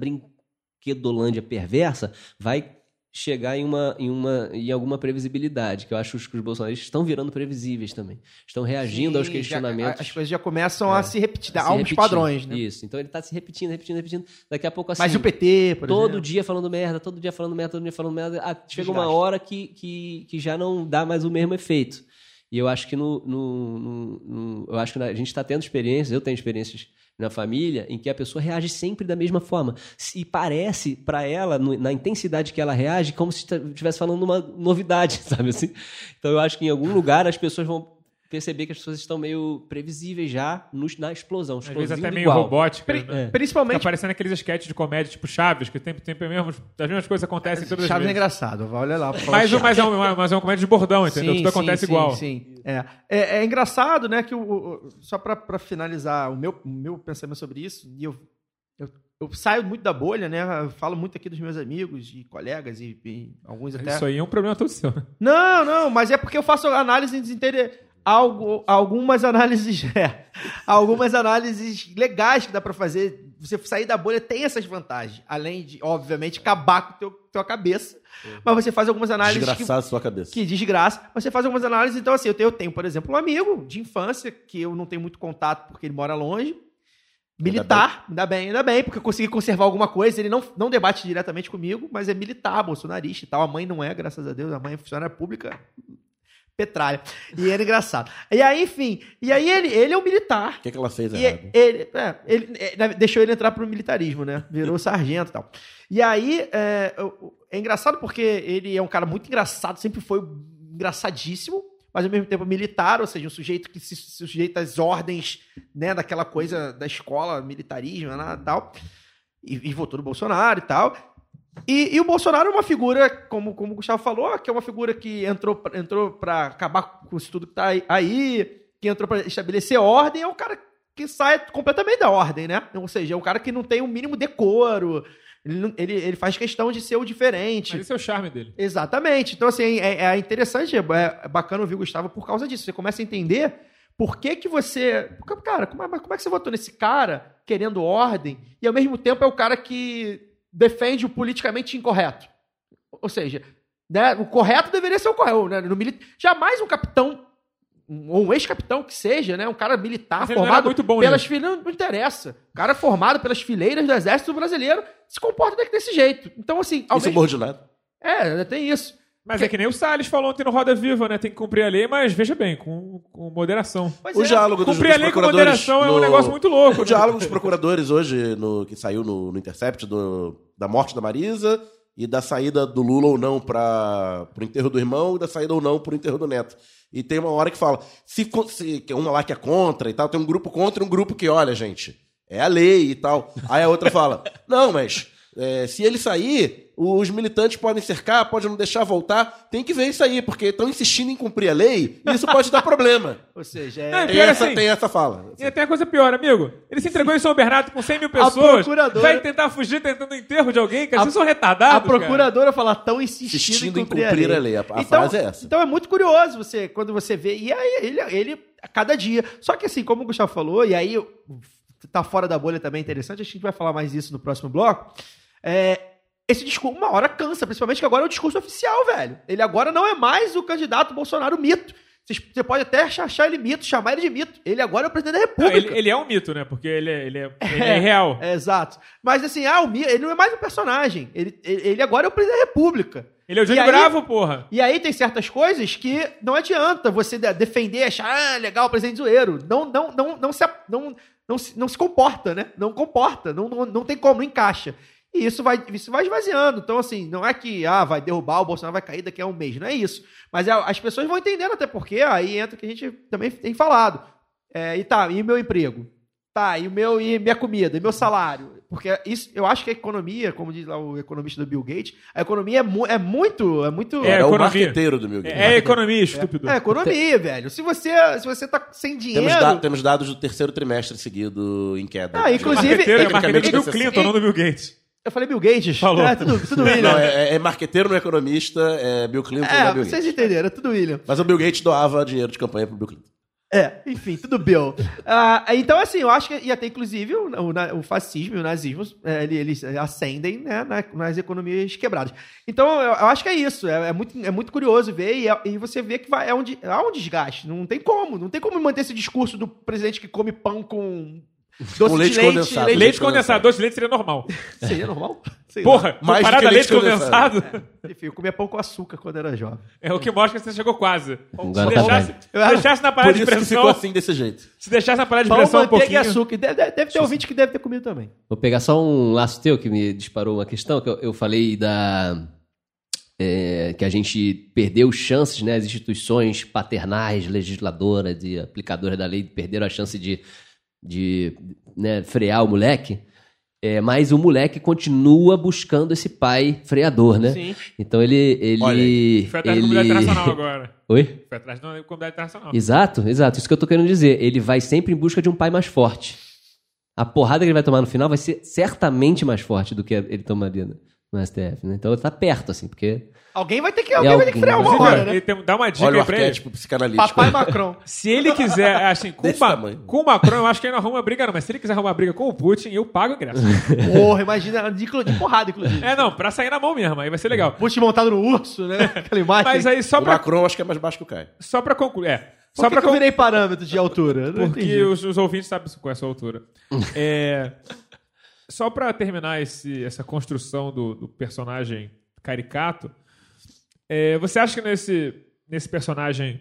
brinquedolândia perversa vai chegar em uma em uma em alguma previsibilidade, que eu acho que os bolsonaristas estão virando previsíveis também. Estão reagindo aos Sim, já- questionamentos. as coisas já começam a se repetir, Se há uns repetindo. padrões, né? Isso. Então ele tá se repetindo, repetindo, repetindo. Daqui a pouco assim. Mas o PT, por todo exemplo? dia falando merda, todo dia falando merda, todo dia falando merda. Ah, chega uma hora que, que, que já não dá mais o mesmo efeito. E eu acho que no, no- no- no- eu acho que a gente está tendo experiências, eu tenho experiências na família em que a pessoa reage sempre da mesma forma. E parece para ela, na intensidade que ela reage, como se estivesse falando uma novidade, sabe assim? Então eu acho que em algum lugar as pessoas vão perceber que as pessoas estão meio previsíveis já no- na explosão. Às vezes até meio igual. robótica. Pri- né? É. Principalmente parecendo aqueles sketches de comédia tipo Chaves, que o tempo, tempo é mesmo, as mesmas coisas acontecem todas as Chaves é vezes. engraçado, vai olhar lá. Mas, de o- mas, é um, mas é um comédia de bordão, entendeu? Sim, Tudo sim, acontece sim, igual. Sim, é. É, é engraçado, né, que o, o- só pra, pra finalizar o meu, o meu pensamento sobre isso, e eu, eu, eu saio muito da bolha, né, eu falo muito aqui dos meus amigos e colegas e, e alguns até... Isso aí é um problema todo seu. né? Não, não, mas é porque eu faço análise desinteri... Algo, algumas análises, é, algumas análises legais que dá pra fazer. Você sair da bolha tem essas vantagens, além de, obviamente, acabar com teu, tua cabeça. Mas você faz algumas análises que, Desgraçar a sua cabeça. que desgraça. Você faz algumas análises, então assim, eu tenho, eu tenho, por exemplo, um amigo de infância que eu não tenho muito contato porque ele mora longe. Militar, ainda bem, ainda bem, porque eu consegui conservar alguma coisa. Ele não, não debate diretamente comigo, mas é militar, bolsonarista e tal. A mãe não é, graças a Deus, a mãe é funcionária pública, petralha. E era engraçado. E aí, enfim, e aí ele, ele é um militar. O que, que ela fez errado? ele, é, ele é, deixou ele entrar pro militarismo, né? Virou sargento e tal. E aí, é, é engraçado porque ele é um cara muito engraçado, sempre foi engraçadíssimo, mas ao mesmo tempo militar, ou seja, um sujeito que se, se sujeita às ordens, né, daquela coisa da escola, militarismo né, e tal. E, e votou no Bolsonaro e tal. E, e o Bolsonaro é uma figura, como, como o Gustavo falou, que é uma figura que entrou, pra- entrou para acabar com isso tudo que tá aí- que entrou para estabelecer ordem, é um cara que sai completamente da ordem, né? Ou seja, é um cara que não tem o mínimo decoro, ele, ele, ele faz questão de ser o diferente. Mas esse é o charme dele. Exatamente. Então, assim, é, é interessante, é, é bacana ouvir o Gustavo por causa disso. Você começa a entender por que que você... Cara, como é, como é que você votou nesse cara querendo ordem e, ao mesmo tempo, é o cara que defende o politicamente incorreto? Ou seja, né, o correto deveria ser o correto. Né? No mili- Jamais um capitão, um- ou um ex-capitão que seja, né, um cara militar não formado muito bom pelas fileiras, não interessa. O cara formado pelas fileiras do exército brasileiro se comporta desse jeito. Então, assim, ao Isso é mesmo- subordinado. é, tem isso. Mas é que nem o Salles falou ontem no Roda Viva, né? Tem que cumprir a lei, mas veja bem, com, com moderação. Pois O é. diálogo dos, Cumprir a dos lei com procuradores moderação é um no- negócio muito louco. O né? diálogo dos procuradores hoje, no, que saiu no, no Intercept, do, da morte da Marisa e da saída do Lula ou não para o enterro do irmão e da saída ou não para o enterro do neto. E tem uma hora que fala, se, se que uma lá que é contra e tal, tem um grupo contra e um grupo que, olha, gente, é a lei e tal. Aí a outra fala, não, mas é, se ele sair, os militantes podem cercar, podem não deixar voltar. Tem que ver isso aí, porque estão insistindo em cumprir a lei e isso pode dar problema. Ou seja, é... Não, Tem essa, assim, tem essa fala. E até a coisa pior, amigo. Ele se entregou em São Bernardo com 100 mil pessoas. procuradora- Vai tentar fugir tentando o enterro de alguém, cara. A- Vocês são retardados. a procuradora fala tão insistindo, Insistindo em em cumprir, cumprir a a lei. A- a então, frase é essa. Então é muito curioso você quando você vê e aí ele ele a cada dia. Só que assim, como o Gustavo falou, e aí tá fora da bolha também é interessante, a gente vai falar mais isso no próximo bloco. É, esse discurso, uma hora cansa, principalmente que agora é o discurso oficial, velho. Ele agora não é mais o candidato Bolsonaro mito. Você pode até achar ele mito, chamar ele de mito. Ele agora é o presidente da Não, República. ele, ele é um mito, né? Porque ele é, ele é, ele é real. É, exato. Mas assim, ah, o ele não é mais um personagem. Ele, ele agora é o presidente da República. Ele é o aí- Bravo, porra. E aí tem certas coisas que não adianta você de- defender, achar, ah, legal, presidente zoeiro. Não, não, não, não, se, não, não, se, não se comporta, né? Não comporta, não, não, não tem como, não encaixa. E isso vai, isso vai esvaziando. Então, assim, não é que ah, vai derrubar, o Bolsonaro vai cair daqui a um mês. Não é isso. Mas é, as pessoas vão entendendo, até porque aí entra o que a gente também tem falado. É, e tá, e o meu emprego? Tá, e o meu e minha comida, e meu salário. Porque isso, eu acho que a economia, como diz lá o economista do Bill Gates, a economia é, mu- é muito. É muito. É, É, o economia. marqueteiro do meu É, é economia, estúpido. É economia, velho. Se você, se você tá sem dinheiro. Temos, da- temos dados do terceiro trimestre seguido em queda. Ah, inclusive- marqueteiro é marqueteiro do Bill deve ser Clinton, não do Bill Gates. Eu falei Bill Gates. Falou. É, tudo, tudo William. Não, é, é- é marqueteiro no economista, é Bill Clinton não É, é Bill vocês Gates. entenderam, é tudo William. Mas o Bill Gates doava dinheiro de campanha pro Bill Clinton. É, enfim, tudo Bill. Ah, então, assim, eu acho que ia ter, inclusive, o, o fascismo e o nazismo, é, ele- eles ascendem né, na- nas economias quebradas. Então, eu, eu acho que é isso. É, é muito, é muito curioso ver e, é- e você vê que vai, é um, há um desgaste. Não tem como. Não tem como manter esse discurso do presidente que come pão com doce Com leite de leite. condensado. leite- Leite condensado, doce de leite seria normal. Seria normal? Sei. Porra, Mais do comparado que a leite leite condensado. condensado, Enfim, eu comia pão com açúcar quando era jovem. é o que mostra que você chegou quase. Se tá deixasse, se deixasse na Por parada de isso que pressão, ficou assim desse jeito. se deixasse na parada de Pão, pressão um pouquinho... açúcar. Deve, deve- deve ter ouvinte que deve ter comido também. Vou pegar só um laço teu que me disparou uma questão, que eu, eu falei da, é, que a gente perdeu chances, né? As instituições paternais, legisladoras e aplicadoras da lei perderam a chance de, de né, frear o moleque. É, mas o moleque continua buscando esse pai freador, né? Sim. Então ele. ele Olha aí. Foi atrás da ele... comunidade internacional agora. Oi? Foi atrás da comunidade internacional. Exato, exato. Isso que eu tô querendo dizer. Ele vai sempre em busca de um pai mais forte. A porrada que ele vai tomar no final vai ser certamente mais forte do que ele tomaria no no STF, né? Então ele tá perto, assim, porque. Alguém vai ter que, alguém vai ter que frear uma Inclusive, hora, né? ele tem- dá uma dica Olha aí pra ele. psicanalítico. Papai Macron. Se ele quiser, assim, com, Desse Ma- tamanho. com o Macron, eu acho que ele não arruma briga, não. Mas se ele quiser arrumar briga com o Putin, eu pago o ingresso. Porra, imagina, de, de porrada, inclusive. é, não, pra sair na mão mesmo, aí vai ser legal. Putin montado no urso, né? Aquela imagem. Mas aí, só O pra, Macron acho que é mais baixo que o Caio. só pra concluir. É, Por só que pra que eu virei parâmetro de altura? Porque os, os ouvintes sabem qual é a sua altura. É, só pra terminar esse- essa construção do, do personagem caricato, é, você acha que nesse, nesse personagem,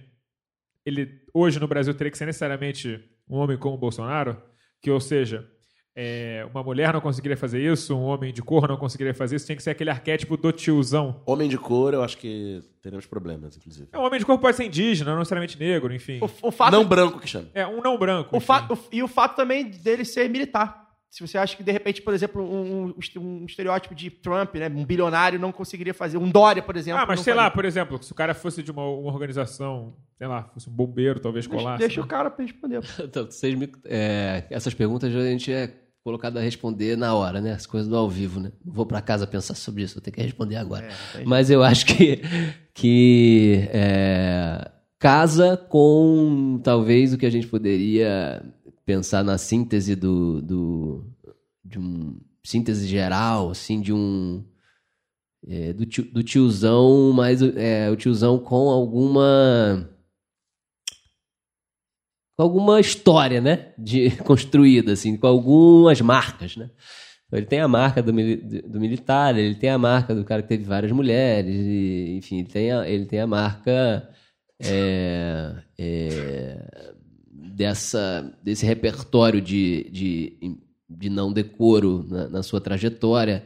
ele hoje no Brasil teria que ser necessariamente um homem como o Bolsonaro? Que, ou seja, é, uma mulher não conseguiria fazer isso, um homem de cor não conseguiria fazer isso, tinha que ser aquele arquétipo do tiozão. Homem de cor, eu acho que teremos problemas, inclusive. É, um homem de cor pode ser indígena, não necessariamente negro, enfim. O, o fato, Não branco que chama. É, um não branco. o fa- o- e o fato também dele ser militar. Se você acha que, de repente, por exemplo, um, um- um estereótipo de Trump, né? Um bilionário não conseguiria fazer. Um Dória, por exemplo. Ah, mas sei lá, faria. por exemplo, se o cara fosse de uma, uma organização, sei lá, fosse um bombeiro, talvez Deixa, colasse. deixa né? o cara pra responder. Então, vocês me- é, essas perguntas a gente é colocado a responder na hora, né? As coisas do ao vivo, né? Não vou pra casa pensar sobre isso, vou ter que responder agora. Mas eu acho que, que é, casa com talvez o que a gente poderia pensar na síntese do, do de um síntese geral, assim, de um é, do, tio- do tiozão, mas é, o tiozão com alguma com alguma história, né? De, construída, assim, com algumas marcas, né? Então, ele tem a marca do, do militar, ele tem a marca do cara que teve várias mulheres, e, enfim, ele tem a, ele tem a marca é, é, dessa, desse repertório de, de, de não decoro na, na sua trajetória.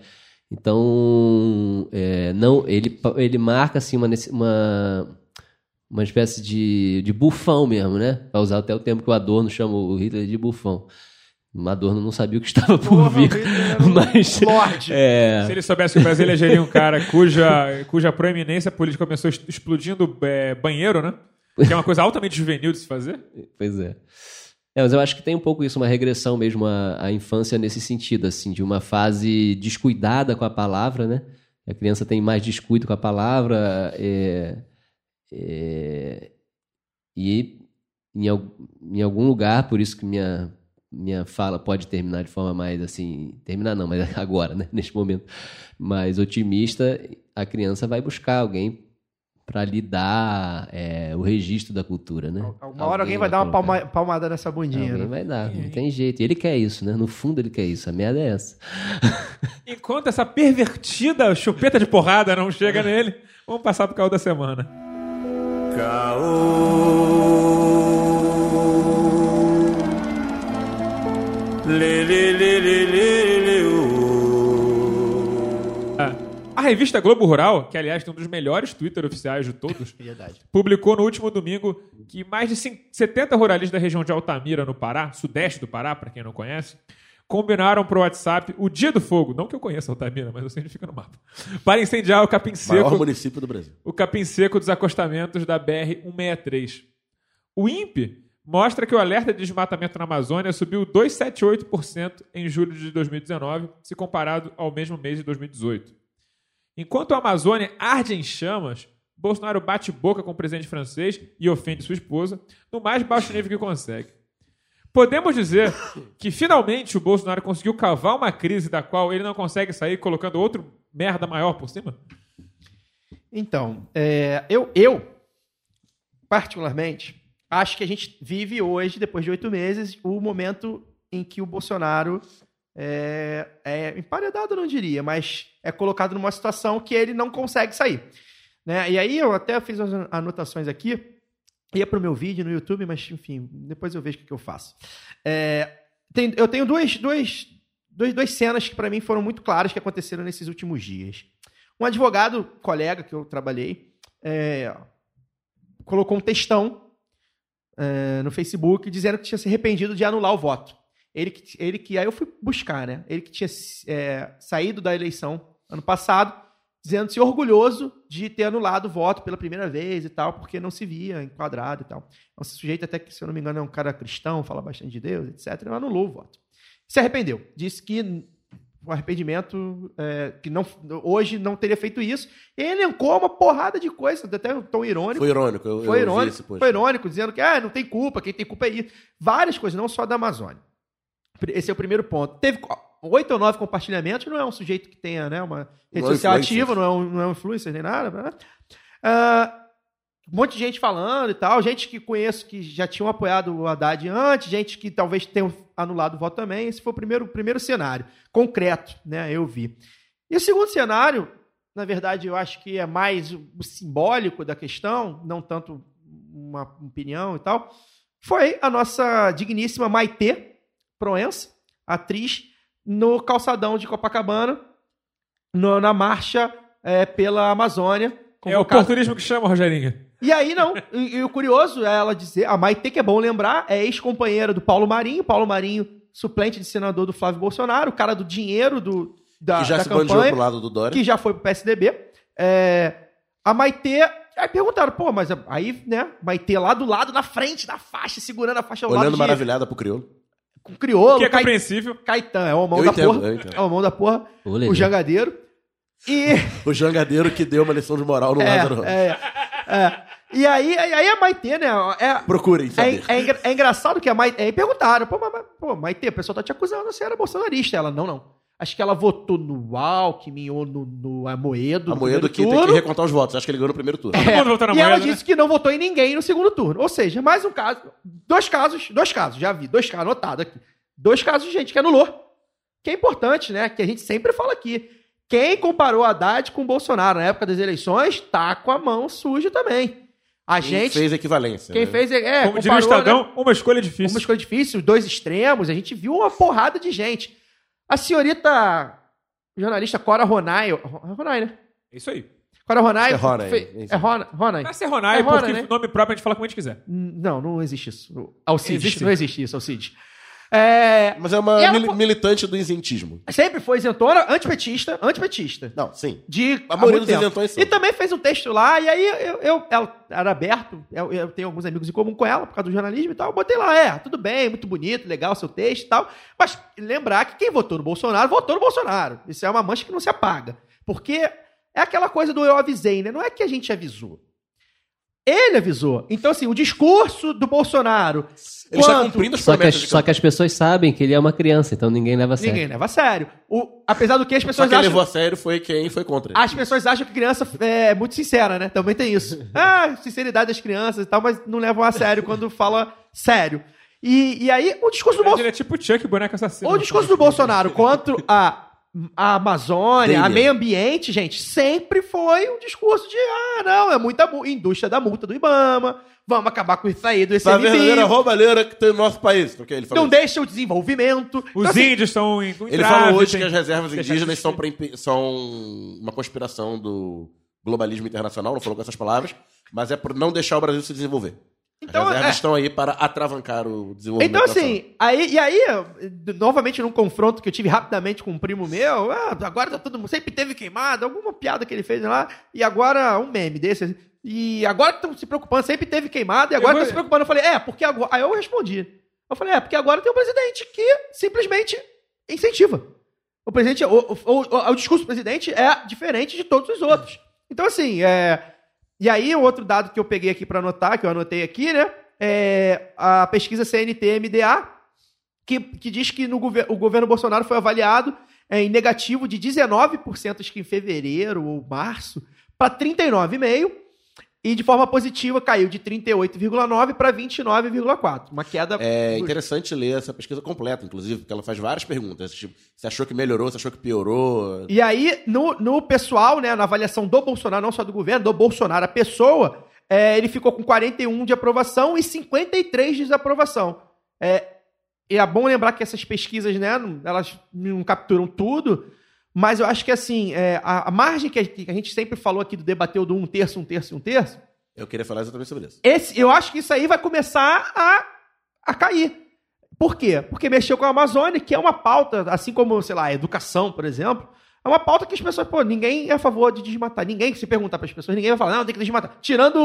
Então, é, não, ele, ele marca assim, uma, uma, uma espécie de, de bufão mesmo, né? Pra usar até o termo que o Adorno chama o Hitler de bufão. O Adorno não sabia o que estava por Porra, vir. Mas. Lorde. É, Se ele soubesse que o Brasil elegeria um cara cuja, cuja proeminência política começou explodindo é, banheiro, né? Que é uma coisa altamente juvenil de se fazer. Pois é. É, mas eu acho que tem um pouco isso, uma regressão mesmo à, à infância nesse sentido, assim, de uma fase descuidada com a palavra, né? A criança tem mais descuido com a palavra, é, é, e em, em algum lugar, por isso que minha, minha fala pode terminar de forma mais assim, terminar não, mas agora, né? Neste momento, mais otimista, a criança vai buscar alguém para lhe dar é, o registro da cultura, né? Uma hora alguém vai dar uma palma- palmada nessa bundinha. Alguém né? vai dar, não tem jeito. E ele quer isso, né? No fundo ele quer isso. A merda é essa. Enquanto essa pervertida chupeta de porrada não chega nele, vamos passar pro caô da semana. Ah, revista Globo Rural, que aliás tem um dos melhores Twitter oficiais de todos, Verdade. publicou no último domingo que mais de cin- 70 ruralistas da região de Altamira, no Pará, sudeste do Pará, para quem não conhece, combinaram pro WhatsApp o Dia do Fogo, não que eu conheça Altamira, mas eu sei onde fica no mapa, para incendiar o capim Maior seco, município do Brasil. o capim seco dos acostamentos da BR-163. O INPE mostra que o alerta de desmatamento na Amazônia subiu 2,78% em julho de 2019, se comparado ao mesmo mês de 2018. Enquanto a Amazônia arde em chamas, Bolsonaro bate boca com o presidente francês e ofende sua esposa no mais baixo nível que consegue. Podemos dizer que finalmente o Bolsonaro conseguiu cavar uma crise da qual ele não consegue sair colocando outro merda maior por cima? Então, é, eu, eu, particularmente, acho que a gente vive hoje, depois de oito meses, o momento em que o Bolsonaro é, é emparedado, não diria, mas é colocado numa situação que ele não consegue sair. Né? E aí eu até fiz umas anotações aqui, ia para o meu vídeo no YouTube, mas enfim, depois eu vejo o que, que eu faço. É, tem- eu tenho duas, duas, duas, duas cenas que para mim foram muito claras que aconteceram nesses últimos dias. Um advogado, colega que eu trabalhei, é, colocou um textão é, no Facebook dizendo que tinha se arrependido de anular o voto. Ele que, ele que aí eu fui buscar, né? Ele que tinha é, saído da eleição ano passado, dizendo-se orgulhoso de ter anulado o voto pela primeira vez e tal, porque não se via enquadrado e tal. É um sujeito até que, se eu não me engano, é um cara cristão, fala bastante de Deus, etc. Ele anulou o voto. Se arrependeu. Disse que o arrependimento é, que não, hoje não teria feito isso. Ele elencou uma porrada de coisas, até um tom irônico. Foi irônico, eu, Foi irônico, post. foi irônico, dizendo que ah, não tem culpa, quem tem culpa é isso. Várias coisas, não só da Amazônia. Esse é o primeiro ponto. Teve oito ou nove compartilhamentos, não é um sujeito que tenha né, uma rede Não social influencer. ativa, não é um, não é um influencer nem nada. né? Ah, um monte de gente falando e tal, gente que conheço que já tinham apoiado o Haddad antes, gente que talvez tenham anulado o voto também. Esse foi o primeiro, o primeiro cenário, concreto, né? Eu vi. E o segundo cenário, na verdade, eu acho que é mais o simbólico da questão, não tanto uma opinião e tal, foi a nossa digníssima Maitê Proença, atriz, no calçadão de Copacabana, no- na marcha é, pela Amazônia. É o oportunismo que chama, Rogerinho. e aí, não. E, e o curioso é ela dizer. A Maite, que é bom lembrar, é ex-companheira do Paulo Marinho. Paulo Marinho, suplente de senador do Flávio Bolsonaro, o cara do dinheiro do, da, que já da se campanha, pro lado do Dória. que já foi pro PSDB. É, a Maite. Aí perguntaram, pô, mas aí, né? Maite lá do lado, na frente da faixa, segurando a faixa ao Olhando lado de, maravilhada pro crioulo. Com crioulo. Que é Cai- compreensível. Caetano, é o mão Eu da entendo, porra. É o mão da porra. O jangadeiro. E. O jangadeiro que deu uma lição de moral no É, Lázaro Ramos. é, é. E aí, aí a Maitê, né? É, Procurem é, saber. é engra- é engraçado que a Maitê. Aí perguntaram, pô, mas, mas- pô, Maitê, o pessoal tá te acusando, você era bolsonarista. Ela, não, não. Acho que ela votou no Alckmin ou no, no Amoedo. A no que tem que turno. recontar os votos. Acho que ele ganhou no primeiro turno. Todo mundo na E ela né? disse que não votou em ninguém no segundo turno. Ou seja, mais um caso. Dois casos, dois casos, já vi, dois casos anotados aqui. Dois casos de gente que anulou. Que é importante, né? Que a gente sempre fala aqui. Quem comparou Haddad com Bolsonaro na época das eleições, tá com a mão suja também. A Quem gente. fez equivalência. Quem né? fez. É, Como diria o comparou, né? Estadão, uma escolha difícil. Uma escolha difícil, dois extremos, a gente viu uma porrada de gente. A senhorita jornalista Cora Ronay, Ronay, né? É isso aí. Cora Ronay. É Ronay, fe- é. É Ronay. Vai ser Ronai, É Rona, porque né? nome próprio a gente fala como a gente quiser. Não, não existe isso. Alcides, Existe. não existe isso, Alcides. É, Mas é uma mili- militante do isentismo. sempre foi isentona, antipetista, antipetista. Não, sim. De A maioria dos isentões são. E também fez um texto lá, e aí eu, eu- ela era aberto, eu, eu tenho alguns amigos em comum com ela, por causa do jornalismo e tal. Eu botei lá, é, tudo bem, muito bonito, legal o seu texto e tal. Mas lembrar que quem votou no Bolsonaro, votou no Bolsonaro. Isso é uma mancha que não se apaga. Porque é aquela coisa do eu avisei, né? Não é que a gente avisou. Ele avisou. Então, assim, o discurso do Bolsonaro. Ele está quanto- cumprindo as Só que, as, promessas. só que as pessoas sabem que ele é uma criança, então ninguém leva a sério. Ninguém leva a sério. O, apesar do que as Só pessoas quem acham. levou a sério foi quem foi contra ele. As pessoas acham que criança é muito sincera, né? Também tem isso. Ah, sinceridade das crianças e tal, mas não levam a sério quando fala sério. E, e aí, o discurso do Ele Bolsonaro. é tipo Chuck, boneco assassino. O discurso do Bolsonaro contra a, a Amazônia, a Dele. meio ambiente, gente, sempre foi um discurso de ah, não, é muita mu- indústria da multa do Ibama, vamos acabar com isso aí do Essa ICMBio, verdadeira roubalheira que tem no nosso país. Porque ele falou não isso. deixa o desenvolvimento. Os Então, assim, índios estão em. Ele falou hoje que as reservas indígenas são, são uma conspiração do globalismo internacional, não falou com essas palavras, mas é por não deixar o Brasil se desenvolver. Então, as reservas é. estão aí para atravancar o desenvolvimento. Então, assim, aí, e aí, novamente num confronto que eu tive rapidamente com um primo meu, ah, agora tá todo mundo, sempre teve queimado, alguma piada que ele fez lá, e agora um meme desse, e agora estão se preocupando, sempre teve queimado, e agora vou- estão se preocupando. Eu falei, é, porque agora. Aí eu respondi. Eu falei, é, porque agora tem um presidente que simplesmente incentiva. O presidente, o, o, o- o discurso do presidente é diferente de todos os outros. Então, assim, é. E aí, o outro dado que eu peguei aqui para anotar, que eu anotei aqui, né? É a pesquisa CNT-MDA, que, que diz que no gover- o governo Bolsonaro foi avaliado é, em negativo de 19%, acho que em fevereiro ou março, para 39,5%. E de forma positiva caiu de 38,9% para 29,4%. Uma queda. É interessante ler essa pesquisa completa, inclusive, porque ela faz várias perguntas. Tipo, você achou que melhorou, você achou que piorou? E aí, no, no pessoal, né, na avaliação do Bolsonaro, não só do governo, do Bolsonaro, a pessoa, é, ele ficou com 41 de aprovação e 53 de desaprovação. É, e é bom lembrar que essas pesquisas, né, elas não capturam tudo, Mas eu acho que assim, é, a, a margem que a, que a gente sempre falou aqui do debater do um terço, um terço e um terço, Eu queria falar exatamente sobre isso. esse, eu acho que isso aí vai começar a, a cair. Por quê? Porque mexeu com a Amazônia, que é uma pauta, assim como, sei lá, a educação, por exemplo, é uma pauta que as pessoas, pô, ninguém é a favor de desmatar. Ninguém, se perguntar para as pessoas, ninguém vai falar, não, tem que desmatar. Tirando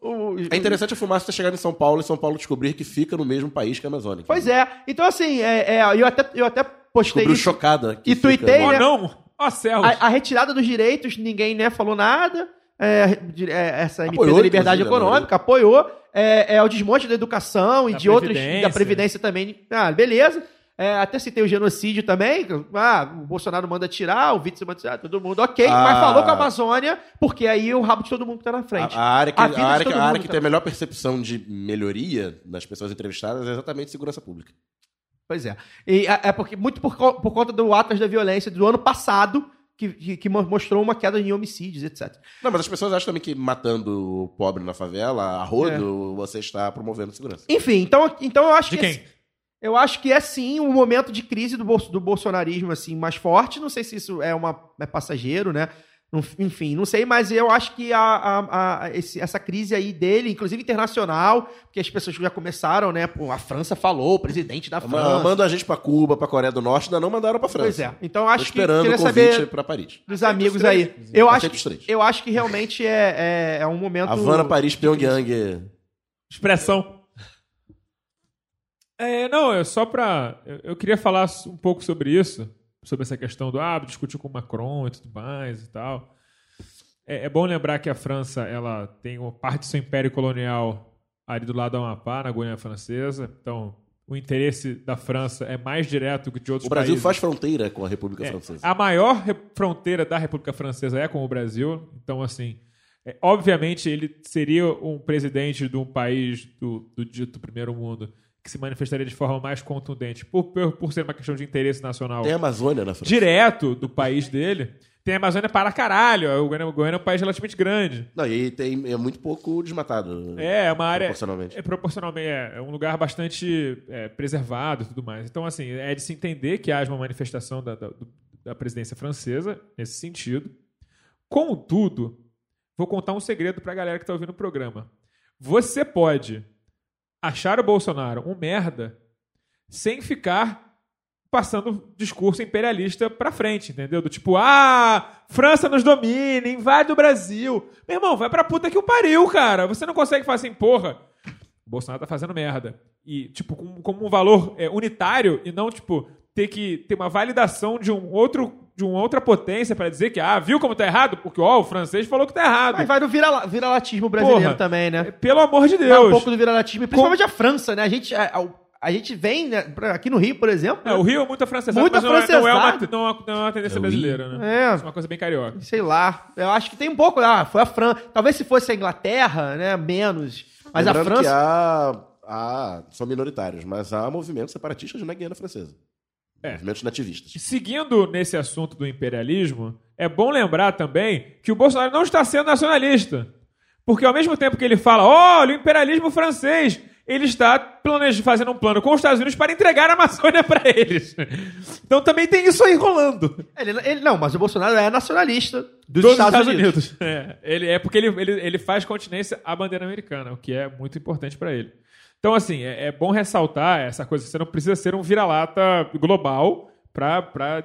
o. o- É interessante a fumaça ter chegado em São Paulo e São Paulo descobrir que fica no mesmo país que a Amazônia. Pois é. Então, assim, é, é, eu, até, eu até postei Descobriu isso. chocada. que E fica- tuitei, Oh, né? não! Ó céus! A, a retirada dos direitos, ninguém né, falou nada. É, é, essa MP Apoiou, da liberdade né, econômica apoiou. É, é o desmonte da educação e Da de outros. Previdência. Da Previdência também. Ah, beleza. É, até citei o genocídio também. Ah, o Bolsonaro manda tirar, o Witzel manda tirar, todo mundo ok. Ah. Mas falou com a Amazônia, porque aí o rabo de todo mundo que tá na frente. A, a área que, A a área a área que tá- tem a melhor percepção de melhoria das pessoas entrevistadas é exatamente segurança pública. Pois é. E é é porque, muito por, por conta do Atlas da Violência do ano passado, que, que, que mo- mostrou uma queda em homicídios, etc. Não, mas as pessoas acham também que matando o pobre na favela, a rodo, É. você está promovendo segurança. Enfim, então, então eu acho De que. quem? esse- Eu acho que é sim um momento de crise do, bolso- do bolsonarismo assim mais forte. Não sei se isso é uma é passageiro, né? Enfim, não sei, mas eu acho que a, a- a- esse- essa crise aí dele, inclusive internacional, porque as pessoas já começaram, né? pô, a França falou, o presidente da França. Manda a gente pra Cuba, pra Coreia do Norte, ainda não mandaram pra França. Pois é. Então Tô acho que esperando queria o convite saber pra Paris. dos amigos aí. Eu acho, os três. que, eu acho que realmente é, é, é um momento. Havana, Paris, Pyongyang. Expressão. É, não, é só pra. Eu, eu queria falar um pouco sobre isso, sobre essa questão do ah, discutir com o Macron e tudo mais e tal. É, é bom lembrar que a França ela tem uma parte do seu império colonial ali do lado do Amapá, na Guiana Francesa. Então, o interesse da França é mais direto que de outros O Brasil países. faz fronteira com a República É, Francesa. A maior fronteira da República Francesa é com o Brasil. Então, assim, é, obviamente ele seria um presidente de um país do, do dito primeiro mundo que se manifestaria de forma mais contundente por, por, por ser uma questão de interesse nacional Tem a Amazônia na França. direto do país dele. Tem a Amazônia para caralho. O Goiânia, o Goiânia é um país relativamente grande. Não, e tem, é muito pouco desmatado. É, é uma área. Proporcionalmente. É proporcionalmente. É, é um lugar bastante é, preservado e tudo mais. Então, assim, é de se entender que haja uma manifestação da, da, da presidência francesa nesse sentido. Contudo, vou contar um segredo pra galera que tá ouvindo o programa. Você pode achar o Bolsonaro um merda sem ficar passando discurso imperialista pra frente, entendeu? Do tipo, ah, França nos domina, invade o Brasil. Meu irmão, vai pra puta que o pariu, cara. Você não consegue falar assim, porra, o Bolsonaro tá fazendo merda. E, tipo, com- como um valor é, unitário e não, tipo, ter que ter uma validação de um outro de uma outra potência pra dizer que, ah, viu como tá errado? Porque, ó, o francês falou que tá errado. Mas vai no vira- vira-latismo brasileiro Porra, também, né? Pelo amor de Vai Deus. um pouco do vira-latismo, principalmente a França, né? A gente, a, a- a gente vem né, aqui no Rio, por exemplo. É, o Rio é muito afrancesado, Muito mas não é, não, é uma, afrancesado. não, é uma, não é uma tendência É brasileira, né? É. Isso é uma coisa bem carioca. Sei lá. Eu acho que tem um pouco. Ah, foi a França. Talvez se fosse a Inglaterra, né? Menos. Mas Lembrando a França. que há, há- são minoritários, mas há movimentos separatistas na Guiana Francesa. É. Movimentos nativistas. Seguindo nesse assunto do imperialismo, é bom lembrar também que o Bolsonaro não está sendo nacionalista. Porque ao mesmo tempo que ele fala, olha, o imperialismo francês, ele está planeja- fazendo um plano com os Estados Unidos para entregar a Amazônia para eles. Então também tem isso aí rolando. Ele, ele- não, mas o Bolsonaro é nacionalista dos, Dos Estados, Unidos. É, ele, é porque ele, ele, ele faz continência à bandeira americana, o que é muito importante para ele. Então, assim, é, é bom ressaltar essa coisa. Você não precisa ser um vira-lata global para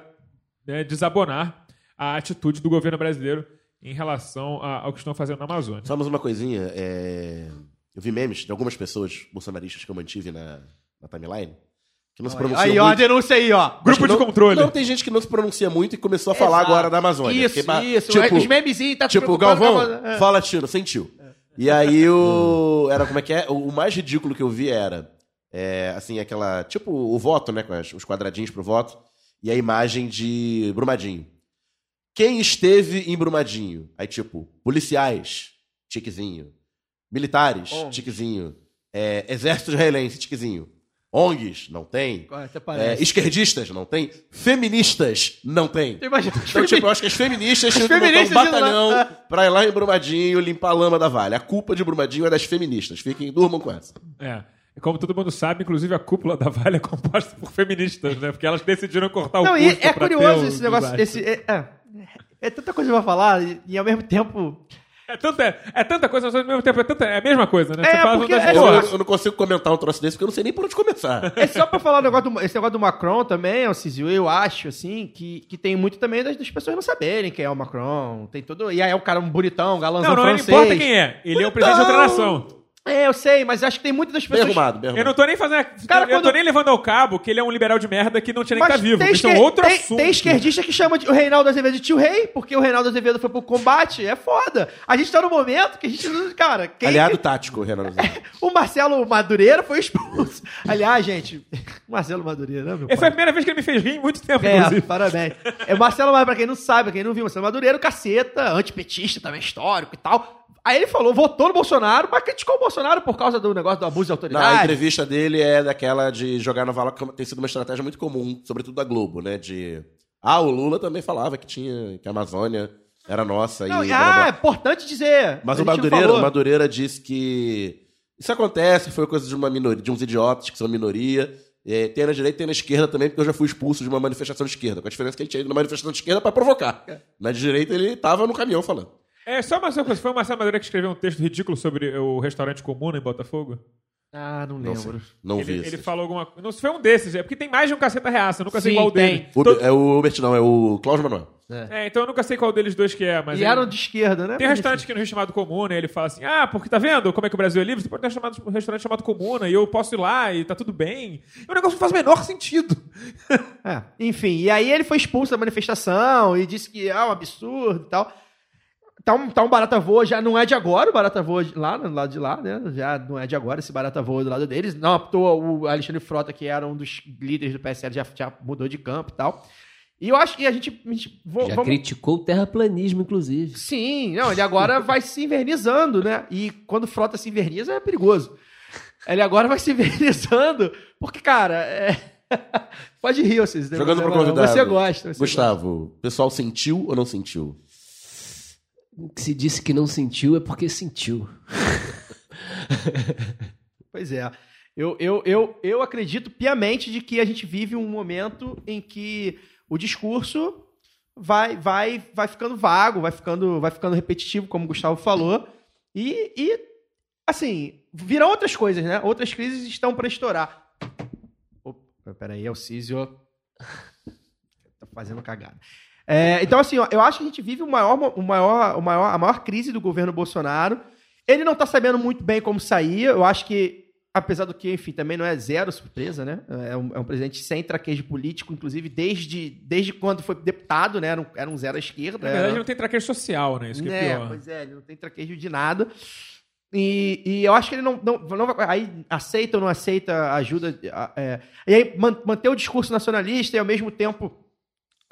desabonar a atitude do governo brasileiro em relação a- ao que estão fazendo na Amazônia. Só mais uma coisinha. é, Eu vi memes de algumas pessoas bolsonaristas que eu mantive na, na timeline que não se pronunciam Aí, ó, a muito. denúncia aí, ó. Grupo de não- controle. Não, tem gente que não se pronuncia muito e começou a falar Exato. agora da Amazônia. Isso, Porque, isso. Tipo, Os memezinhos tá Tipo, Galvão. É. fala tiro, sentiu. E aí o. Era como é que é? O mais ridículo que eu vi era. é, assim, aquela. Tipo, o voto, né? Com as- os quadradinhos pro voto. E a imagem de Brumadinho. Quem esteve em Brumadinho? Aí, tipo, policiais, tiquezinho. Militares, Oh. tiquezinho. É, exército israelense, tiquezinho. ONGs, não tem. É, esquerdistas, não tem. Feministas, não tem. Imagina, Então, tipo, eu acho que as feministas As tinham que montar um batalhão lá. pra ir lá em Brumadinho limpar a lama da Vale. A culpa de Brumadinho é das feministas. Fiquem, durmam com essa. É. Como todo mundo sabe, inclusive a cúpula da Vale é composta por feministas, né? Porque elas decidiram cortar o Não, e custo é pra ter curioso o esse negócio. Esse, é, é, é tanta coisa pra falar e, e ao mesmo tempo. É, tanta, é tanta coisa, mas ao mesmo tempo é, tanta, é a mesma coisa, né? É, fala porque das- é- Eu, eu- eu não consigo comentar um troço desse porque eu não sei nem por onde começar. É só pra falar negócio do, esse negócio do Macron também, Alcísio, eu acho, assim, que, que tem muito também das, das pessoas não saberem quem é o Macron. Tem todo. E aí é o cara um bonitão, um galãzão Não, não francês. importa quem é. Ele é o presidente de outra nação. É, eu sei, mas acho que tem muitas das Bem pessoas. arrumado, bem Eu não arrumado. tô nem fazendo. Cara, eu não tô quando- nem levando ao cabo que ele é um liberal de merda que não tinha nem que tá vivo. tem, Isso é um esquer- outro tem, assunto. tem esquerdista que chama de- o Reinaldo Azevedo de tio rei, porque o Reinaldo Azevedo foi pro combate. É foda. A gente tá no momento que a gente. Cara, quem. Aliado tático, Renan. O Marcelo Madureira foi expulso. Aliás, gente, Marcelo Madureira, né, meu Essa foi a pai? primeira vez que ele me fez rir em muito tempo, É, inclusive. parabéns. É Marcelo Madureira, pra quem não sabe, pra quem não viu, Marcelo Madureira, o caceta, antipetista também, histórico e tal. Aí ele falou, votou no Bolsonaro, mas criticou o Bolsonaro por causa do negócio do abuso de Não, a autoridade. entrevista dele é daquela de jogar no vala, que tem sido uma estratégia muito comum, sobretudo da Globo, né? De. Ah, o Lula também falava que tinha. que a Amazônia era nossa. Não, e ah, é importante dizer. Mas o Madureira, o Madureira disse que isso acontece, foi coisa de uma minoria, de uns idiotas que são minoria. É, tem na direita e tem na esquerda também, porque eu já fui expulso de uma manifestação de esquerda. Com a diferença que ele tinha ido numa manifestação de esquerda pra provocar. Na de direita ele tava no caminhão falando. É, só uma só coisa. Foi o Marcelo Madureira que escreveu um texto ridículo sobre o restaurante comuna em Botafogo? Ah, não Não, lembro. não vi Ele, isso. ele falou alguma coisa. Não sei se foi um desses, é porque tem mais de um caceta reaça, eu nunca sei Sim, qual tem. dele. Todo- É o Hubert, não, é o Cláudio Manuel. É, então eu nunca sei qual deles dois que é, mas. E ele- eram de esquerda, né? Tem um restaurante aqui no Rio chamado Comuna, e ele fala assim: Ah, porque tá vendo como é que o Brasil é livre? Você pode ter um chamado- um restaurante chamado Comuna e eu posso ir lá e tá tudo bem. É um negócio que faz o menor sentido. É, enfim, e aí ele foi expulso da manifestação e disse que é um absurdo e tal. Tá um, tá um barata voa, já não é de agora o barata voa de lá, no lado de lá, né? Já não é de agora esse barata voa do lado deles. Não, à toa, o Alexandre Frota, que era um dos líderes do PSL, já, já mudou de campo e tal. E eu acho que a gente. a gente- vo- Já vamos- criticou o terraplanismo, inclusive. Sim, não, ele agora vai se invernizando, né? E quando frota se inverniza é perigoso. Ele agora vai se invernizando, porque, cara, é... pode rir, vocês. né? Jogando Você- pro convidado. Você gosta. Você Gustavo, o pessoal sentiu ou não sentiu? Se disse que não sentiu, é porque sentiu. Pois é. Eu, eu, eu, eu acredito piamente de que a gente vive um momento em que o discurso vai, vai, vai ficando vago, vai ficando, vai ficando repetitivo, como o Gustavo falou. E, e, assim, virão outras coisas, né? Outras crises estão para estourar. Opa, peraí, Alcísio. tá fazendo cagada. É, então, assim, ó, eu acho que a gente vive o maior, o maior, o maior, a maior crise do governo Bolsonaro. Ele não tá sabendo muito bem como sair. Eu acho que, apesar do que, enfim, também não é zero surpresa, né? É um, é um presidente sem traquejo político, inclusive desde, desde quando foi deputado, né? Era um, era um zero à esquerda. Na verdade, era- não tem traquejo social, né? Isso que é, é, pior. pois é, ele não tem traquejo de nada. E, e eu acho que ele não, não, não vai. Aí aceita ou não aceita ajuda. é, e aí man- manter o discurso nacionalista e ao mesmo tempo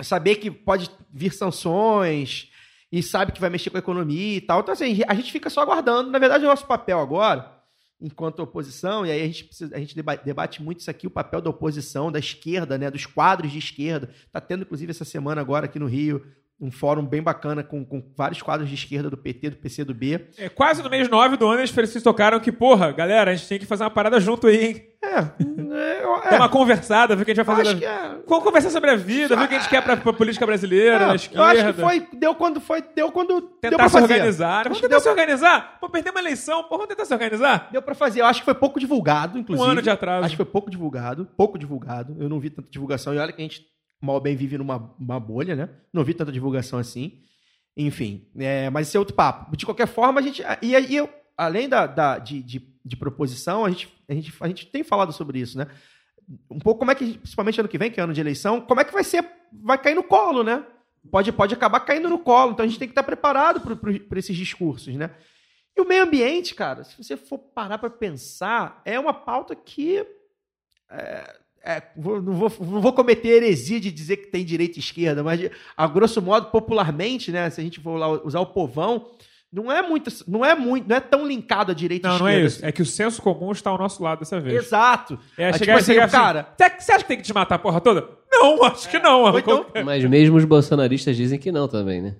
saber que pode vir sanções e sabe que vai mexer com a economia e tal. Então, assim, a gente fica só aguardando. Na verdade, o nosso papel agora, enquanto oposição, e aí a gente, precisa, a gente deba- debate muito isso aqui, o papel da oposição, da esquerda, né, dos quadros de esquerda. Tá tendo, inclusive, essa semana agora aqui no Rio, um fórum bem bacana com, com vários quadros de esquerda do PT, do PC, do B. É, quase no mês 9 do ano, eles tocaram que, porra, galera, a gente tem que fazer uma parada junto aí, hein? É, é, eu- é, uma conversada, ver o que a gente vai fazer. acho da- que é. Vamos conversar sobre a vida, ver o que a gente quer pra, pra política brasileira, É, da eu esquerda. acho que foi, deu quando foi, deu quando deu Tentar pra se fazer. organizar. Vamos tentar deu, se organizar? Pô, perder uma eleição, pô, vamos tentar se organizar? deu pra fazer. Eu acho que foi pouco divulgado, inclusive. Um ano de atraso. Acho que foi pouco divulgado, pouco divulgado. Eu não vi tanta divulgação. E olha que a gente mal bem vive numa uma bolha, né? Não vi tanta divulgação assim. Enfim, é, mas esse é outro papo. De qualquer forma, a gente. E aí, eu, além da, da- de, de, de proposição, a gente, a, gente, a gente tem falado sobre isso, né? Um pouco como é que, principalmente ano que vem, que é ano de eleição, como é que vai ser. Vai cair no colo, né? Pode, pode acabar caindo no colo. Então a gente tem que estar preparado para esses discursos, né? E o meio ambiente, cara, se você for parar para pensar, é uma pauta que. é, é, vou- não, vou, não vou cometer heresia de dizer que tem direita e esquerda, mas a grosso modo, popularmente, né? Se a gente for lá usar o povão, não é muito, não é muito, não é tão linkado à direita e Não, não esquerda. é isso. É que o senso comum está ao nosso lado dessa vez. Exato. É, Ah, chegar, tipo assim, chegar assim, cara. "Você- Você acha que tem que te matar a porra toda? Não, acho que não. Ou então- Mas mesmo os bolsonaristas dizem que não também, né?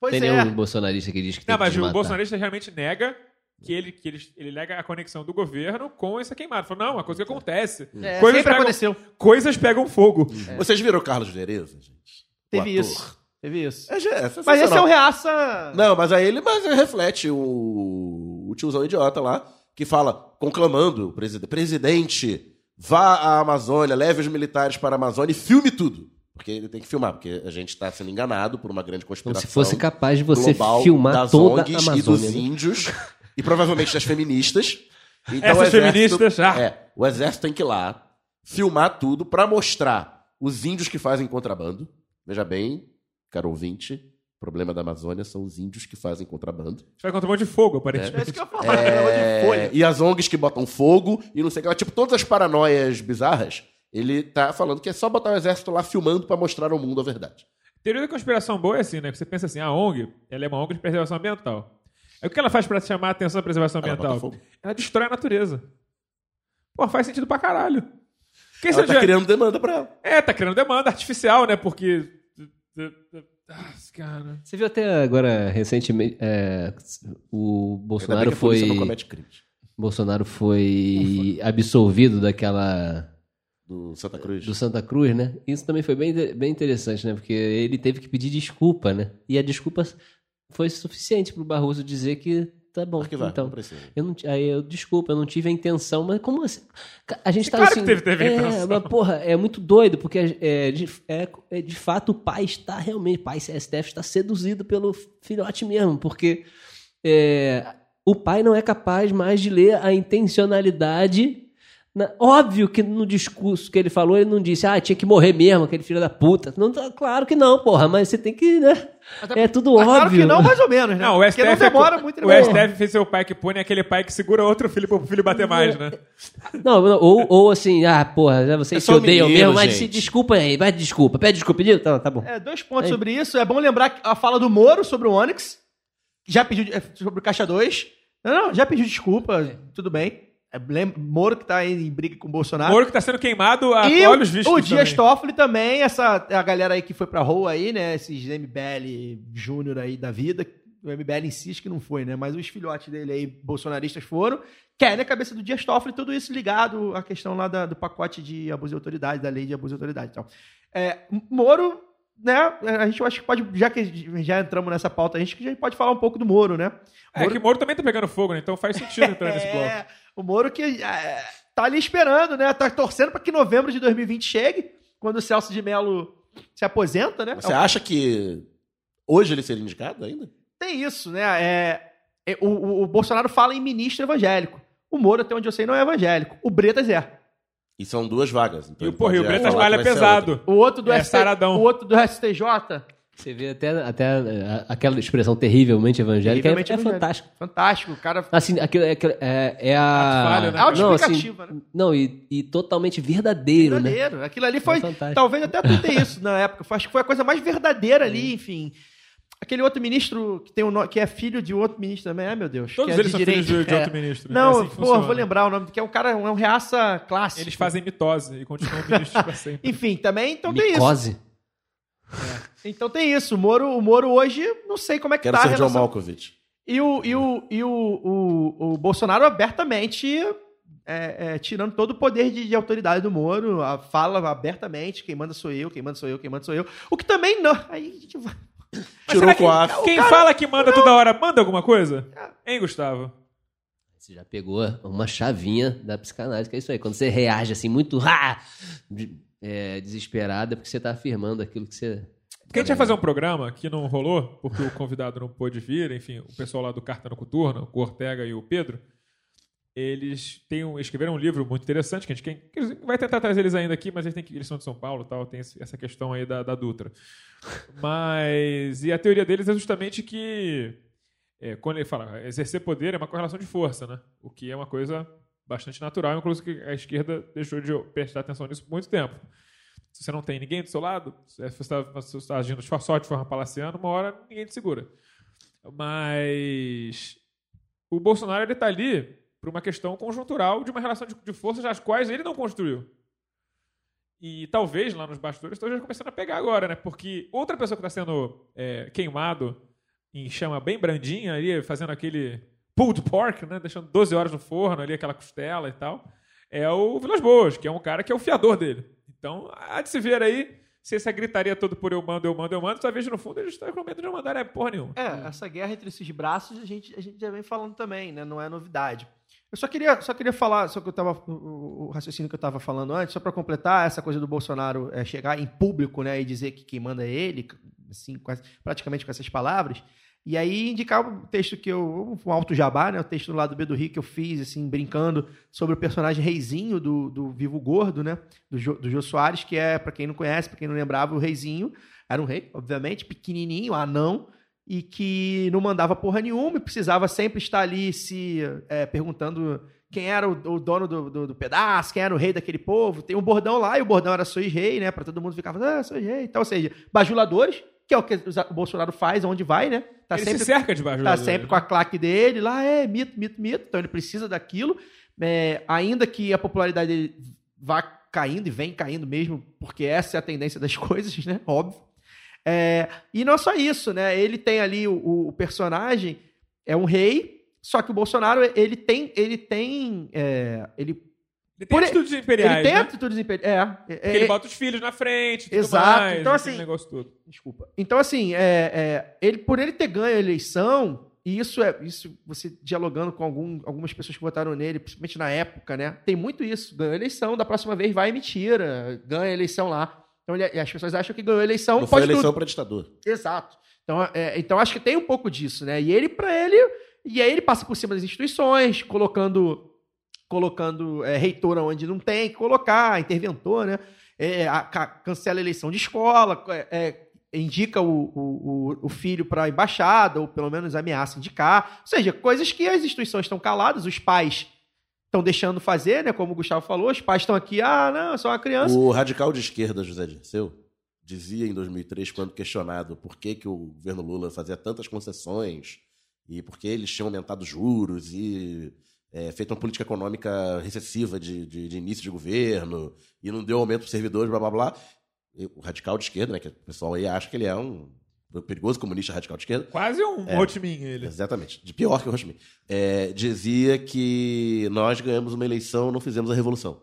Pois Tem é. nenhum bolsonarista que diz que tem Não, que mas te o matar. bolsonarista realmente nega que ele, que ele, ele lega a conexão do governo com essa queimada. Falou, não, é uma coisa que acontece. É, coisas, sempre pegam, aconteceu. coisas pegam fogo. Vocês viram o Carlos Vereza, gente? O Teve ator. isso. Teve isso. É, é Mas esse é um reaça. Não, mas aí ele mas reflete o, o tiozão idiota lá, que fala, conclamando o presidente, presidente, vá à Amazônia, leve os militares para a Amazônia e filme tudo. Porque ele tem que filmar, porque a gente está sendo enganado por uma grande Como conspiração. se fosse capaz de você filmar das toda a ONGs Amazônia. e dos né? índios e provavelmente das feministas. Então, Essas o exército- feministas, ah. É, o exército tem que ir lá filmar tudo para mostrar os índios que fazem contrabando. Veja bem, caro ouvinte, o problema da Amazônia são os índios que fazem contrabando. Vai contra um monte de fogo, É aparentemente. isso que eu ia falar. negócio de folha. É, e as ONGs que botam fogo e não sei o que. Tipo, todas as paranoias bizarras, ele tá falando que é só botar o exército lá filmando para mostrar ao mundo a verdade. Teoria da conspiração boa é assim, né? Que Você pensa assim, a ONG, ela é uma ONG de preservação ambiental. Aí o que ela faz pra chamar a atenção da preservação Ela ambiental? Ela destrói a natureza. Pô, faz sentido pra caralho. Quem Ela tá já- criando demanda pra ela. É, tá criando demanda artificial, né? Porque. Ah, cara. Você viu até agora, recentemente, é, o Bolsonaro foi... Bolsonaro foi absolvido daquela... Do Santa Cruz. do Santa Cruz, né? Isso também foi bem, bem interessante, né? Porque ele teve que pedir desculpa, né? E a desculpa foi suficiente pro Barroso dizer que tá bom. Arquivar, então, não precisa. eu não, aí eu desculpa, eu não tive a intenção, mas como assim? A gente tá Claro assim, que teve- teve é, intenção. mas, porra, é muito doido porque é, de, é- é, de fato o pai está realmente, o pai STF está seduzido pelo filhote mesmo, porque é, o pai não é capaz mais de ler a intencionalidade. Na- óbvio que no discurso que ele falou, ele não disse, ah, tinha que morrer mesmo, aquele filho da puta. Não, tá- claro que não, porra, mas você tem que, né? É tudo Mas óbvio. Claro que não, mais ou menos, né? Não, o Porque STF, não demora é, muito. o né? STF fez seu pai que pune aquele pai que segura outro filho pro filho bater mais, né? Não, não, ou, ou assim, ah, porra, né, vocês É se odeiam menino, mesmo, mas gente. se desculpa aí, vai desculpa, pede desculpa, pediu? Tá, tá bom. É, dois pontos Aí. sobre isso. É bom lembrar a fala do Moro sobre o que Já pediu é, sobre o Caixa 2. Não, não, já pediu desculpa, tudo bem. É, Moro que tá aí em briga com o Bolsonaro. Moro que tá sendo queimado a e olhos o, vistos. o Dias também. Toffoli também, essa a galera aí que foi pra rua aí, né? Esses MBL Júnior aí da vida. O MBL insiste que não foi, né? Mas os filhotes dele aí, bolsonaristas, foram. Querem a cabeça do Dias Toffoli, tudo isso ligado à questão lá da- do pacote de abuso de autoridade, da lei de abuso de autoridade. Então, é, Moro, né? A gente acho que pode, já que já entramos nessa pauta, a gente já pode falar um pouco do Moro, né? É que Moro também tá pegando fogo, né? Então faz sentido entrar nesse bloco. É, o Moro que é, tá ali esperando, né? Tá torcendo para que novembro de 2020 chegue, quando o Celso de Mello se aposenta, né? Você acha que hoje ele seria indicado ainda? Tem isso, né? É, é, o, o- o Bolsonaro fala em ministro evangélico. O Moro, até onde eu sei, não é evangélico. O Bretas é. E são duas vagas. Então E porra, e o pode Bretas malha pesado. O outro do, É, ST, o outro do STJ, Você vê até, até é, aquela expressão terrivelmente evangélica, Terrivelmente é, é fantástico. fantástico. O cara Assim, aquilo, é, aquilo- é, é a... Ato falho, né? não, assim, Autoexplicativa, né? não e, e totalmente verdadeiro, né? verdadeiro. Aquilo ali foi. É talvez até tuitei isso na época. Foi- Acho que foi a coisa mais verdadeira ali, enfim. Aquele outro ministro que, tem um, no- que é filho de outro ministro também, ai meu Deus. Todos que é eles são filhos de, de É. outro ministro. Não, é assim pô, vou lembrar o nome, que é um cara, é um reaça clássico. Eles fazem mitose e continuam ministros pra sempre. Enfim, também, então tem isso. Micose. Então tem isso. O Moro, o Moro hoje, não sei como é que Quero tá a ser John relação. Malkovich. E o, e o, e o, o, o Bolsonaro abertamente é, é, tirando todo o poder de, de autoridade do Moro, a- fala abertamente, quem manda sou eu, quem manda sou eu, quem manda sou eu. O que também não. Aí a gente vai. Mas Tirou será que, Quem cara- fala que manda toda hora, manda alguma coisa? Hein, Gustavo? Você já pegou uma chavinha da psicanálise, que é isso aí. Quando você reage assim, muito ah, de- é, desesperado, é porque você tá afirmando aquilo que você. Porque a gente vai fazer um programa que não rolou, porque o convidado não pôde vir, enfim, o pessoal lá do Carta no Coturno, o Ortega e o Pedro, eles têm um- escreveram um livro muito interessante, que a gente quem- vai tentar trazer eles ainda aqui, mas eles, têm eles são de São Paulo tal, tem esse- essa questão aí da, da Dutra. Mas, e a teoria deles é justamente que, é, quando ele fala exercer poder é uma correlação de força, né? O que é uma coisa bastante natural, inclusive que a esquerda deixou de prestar atenção nisso por muito tempo. Se você não tem ninguém do seu lado, se você está, você está agindo de de forma palaciana, uma hora ninguém te segura. Mas o Bolsonaro ele está ali por uma questão conjuntural de uma relação de, de forças as quais ele não construiu. E talvez lá nos bastidores esteja começando a pegar agora, né? Porque outra pessoa que está sendo é, queimado em chama bem brandinha ali, fazendo aquele pulled pork, né? Deixando 12 horas no forno ali, aquela costela e tal. É o Vilas Boas, que é um cara que é o fiador dele. Então, há de se ver aí se essa gritaria toda por eu mando, eu mando, eu mando, talvez no fundo eles estão com medo de não mandar é porra nenhuma. É, essa guerra entre esses braços a gente, a gente já vem falando também, né? Não é novidade. Eu só queria, só queria falar, só que eu tava, o, o raciocínio que eu estava falando antes, só para completar essa coisa do Bolsonaro é, chegar em público, né, e dizer que quem manda é ele, assim, quase- praticamente com essas palavras. E aí indicar o texto que eu, um alto jabá, né, o texto do lado B do Rio que eu fiz, assim, brincando sobre o personagem Reizinho do, do Vivo Gordo, né, do, do Jô Soares, que é, para quem não conhece, para quem não lembrava, o Reizinho era um rei, obviamente, pequenininho, anão, e que não mandava porra nenhuma e precisava sempre estar ali se é, perguntando quem era o, o dono do, do- do pedaço, quem era o rei daquele povo. Tem um bordão lá e o bordão era sois rei, né? Pra todo mundo ficar falando, ah, sois rei. Então, ou seja, bajuladores, que é o que o Bolsonaro faz, onde vai, né? Tá ele sempre se cerca de tá sempre com a claque dele lá, é mito, mito, mito. Então ele precisa daquilo. É, ainda que a popularidade dele vá caindo e vem caindo mesmo, porque essa é a tendência das coisas, né? Óbvio. É, e não é só isso, né? Ele tem ali o, o personagem, é um rei, só que o Bolsonaro, ele tem. Ele tem. é, ele, Ele tem Por- atitudes imperiais, ele tem né? atitudes imperiais. É, é, ele é, bota os filhos na frente, e tudo Exato. mais, Então, assim, negócio todo. Desculpa. Então, assim, é, é, ele, por ele ter ganho a eleição, e isso é isso, você dialogando com algum- algumas pessoas que votaram nele, principalmente na época, né? Tem muito isso. Ganhou a eleição, da próxima vez vai e me tira. Ganha a eleição lá. Então, ele- e as pessoas acham que ganhou a eleição, Não foi eleição para ditador. Exato. Então, é, então acho que tem um pouco disso, né? E ele, pra ele, e aí ele passa por cima das instituições, colocando colocando é, reitor onde não tem que colocar, interventor, né? É, a- ca- cancela a eleição de escola, é, é, indica o, o, o- filho para a embaixada, ou pelo menos ameaça indicar. Ou seja, coisas que as instituições estão caladas, os pais estão deixando fazer, né? Como o Gustavo falou, os pais estão aqui, ah, não, sou uma criança. O radical de esquerda, José Dirceu, dizia em 2003, quando questionado por que, que o governo Lula fazia tantas concessões e por que eles tinham aumentado juros e é, feito uma política econômica recessiva de, de- de início de governo e não deu aumento para os servidores, blá blá blá. O radical de esquerda, né, que o pessoal aí acha que ele é um perigoso comunista radical de esquerda, Quase um É. Ho Chi Minh, ele. Exatamente. De pior que o Rochmin. É, dizia que nós ganhamos uma eleição, não fizemos a revolução.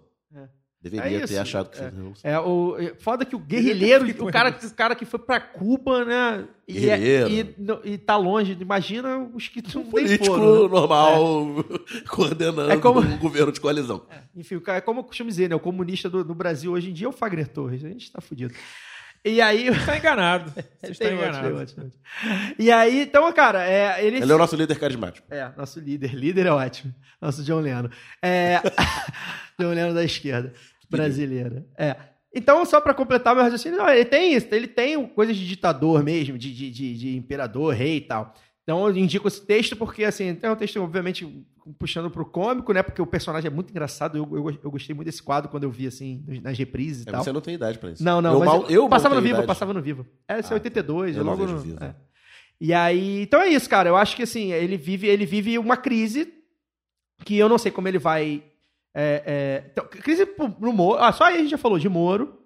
É. Deveria É ter achado que é. É, o, é, foda que o guerrilheiro, o cara, o cara que foi pra Cuba, né? E, é- e, e tá longe. Imagina os que não político foram, né? normal coordenando É como- um governo de coalizão. Enfim, o cara, é como eu costumo dizer, né? O comunista do, do Brasil hoje em dia é o Fagner Torres. A gente tá fudido. E aí. Você tá enganado. Você está enganado. E aí, então, cara, é, ele. Ele é o nosso líder carismático. É, nosso líder. Líder é ótimo. Nosso John Lennon. É, John Lennon da esquerda brasileira. É. Então, só pra completar meu raciocínio, não, ele tem isso. Ele tem coisas de ditador mesmo, de, de, de, de imperador, rei e tal. Então, eu indico esse texto porque, assim, é um texto, obviamente, puxando pro cômico, né? Porque o personagem é muito engraçado. Eu, eu, eu gostei muito desse quadro quando eu vi, assim, nas reprises e É, tal. você não tem idade pra isso. Não, não, eu mal, eu, passava no Vivo, eu idade. passava no Vivo. É, esse é Ah, 82, eu eu não logo no... Vivo. é. E aí, então é isso, cara. Eu acho que assim, ele vive, ele vive uma crise que eu não sei como ele vai. É, é, então, crise no Moro. Ah, só aí a gente já falou de Moro,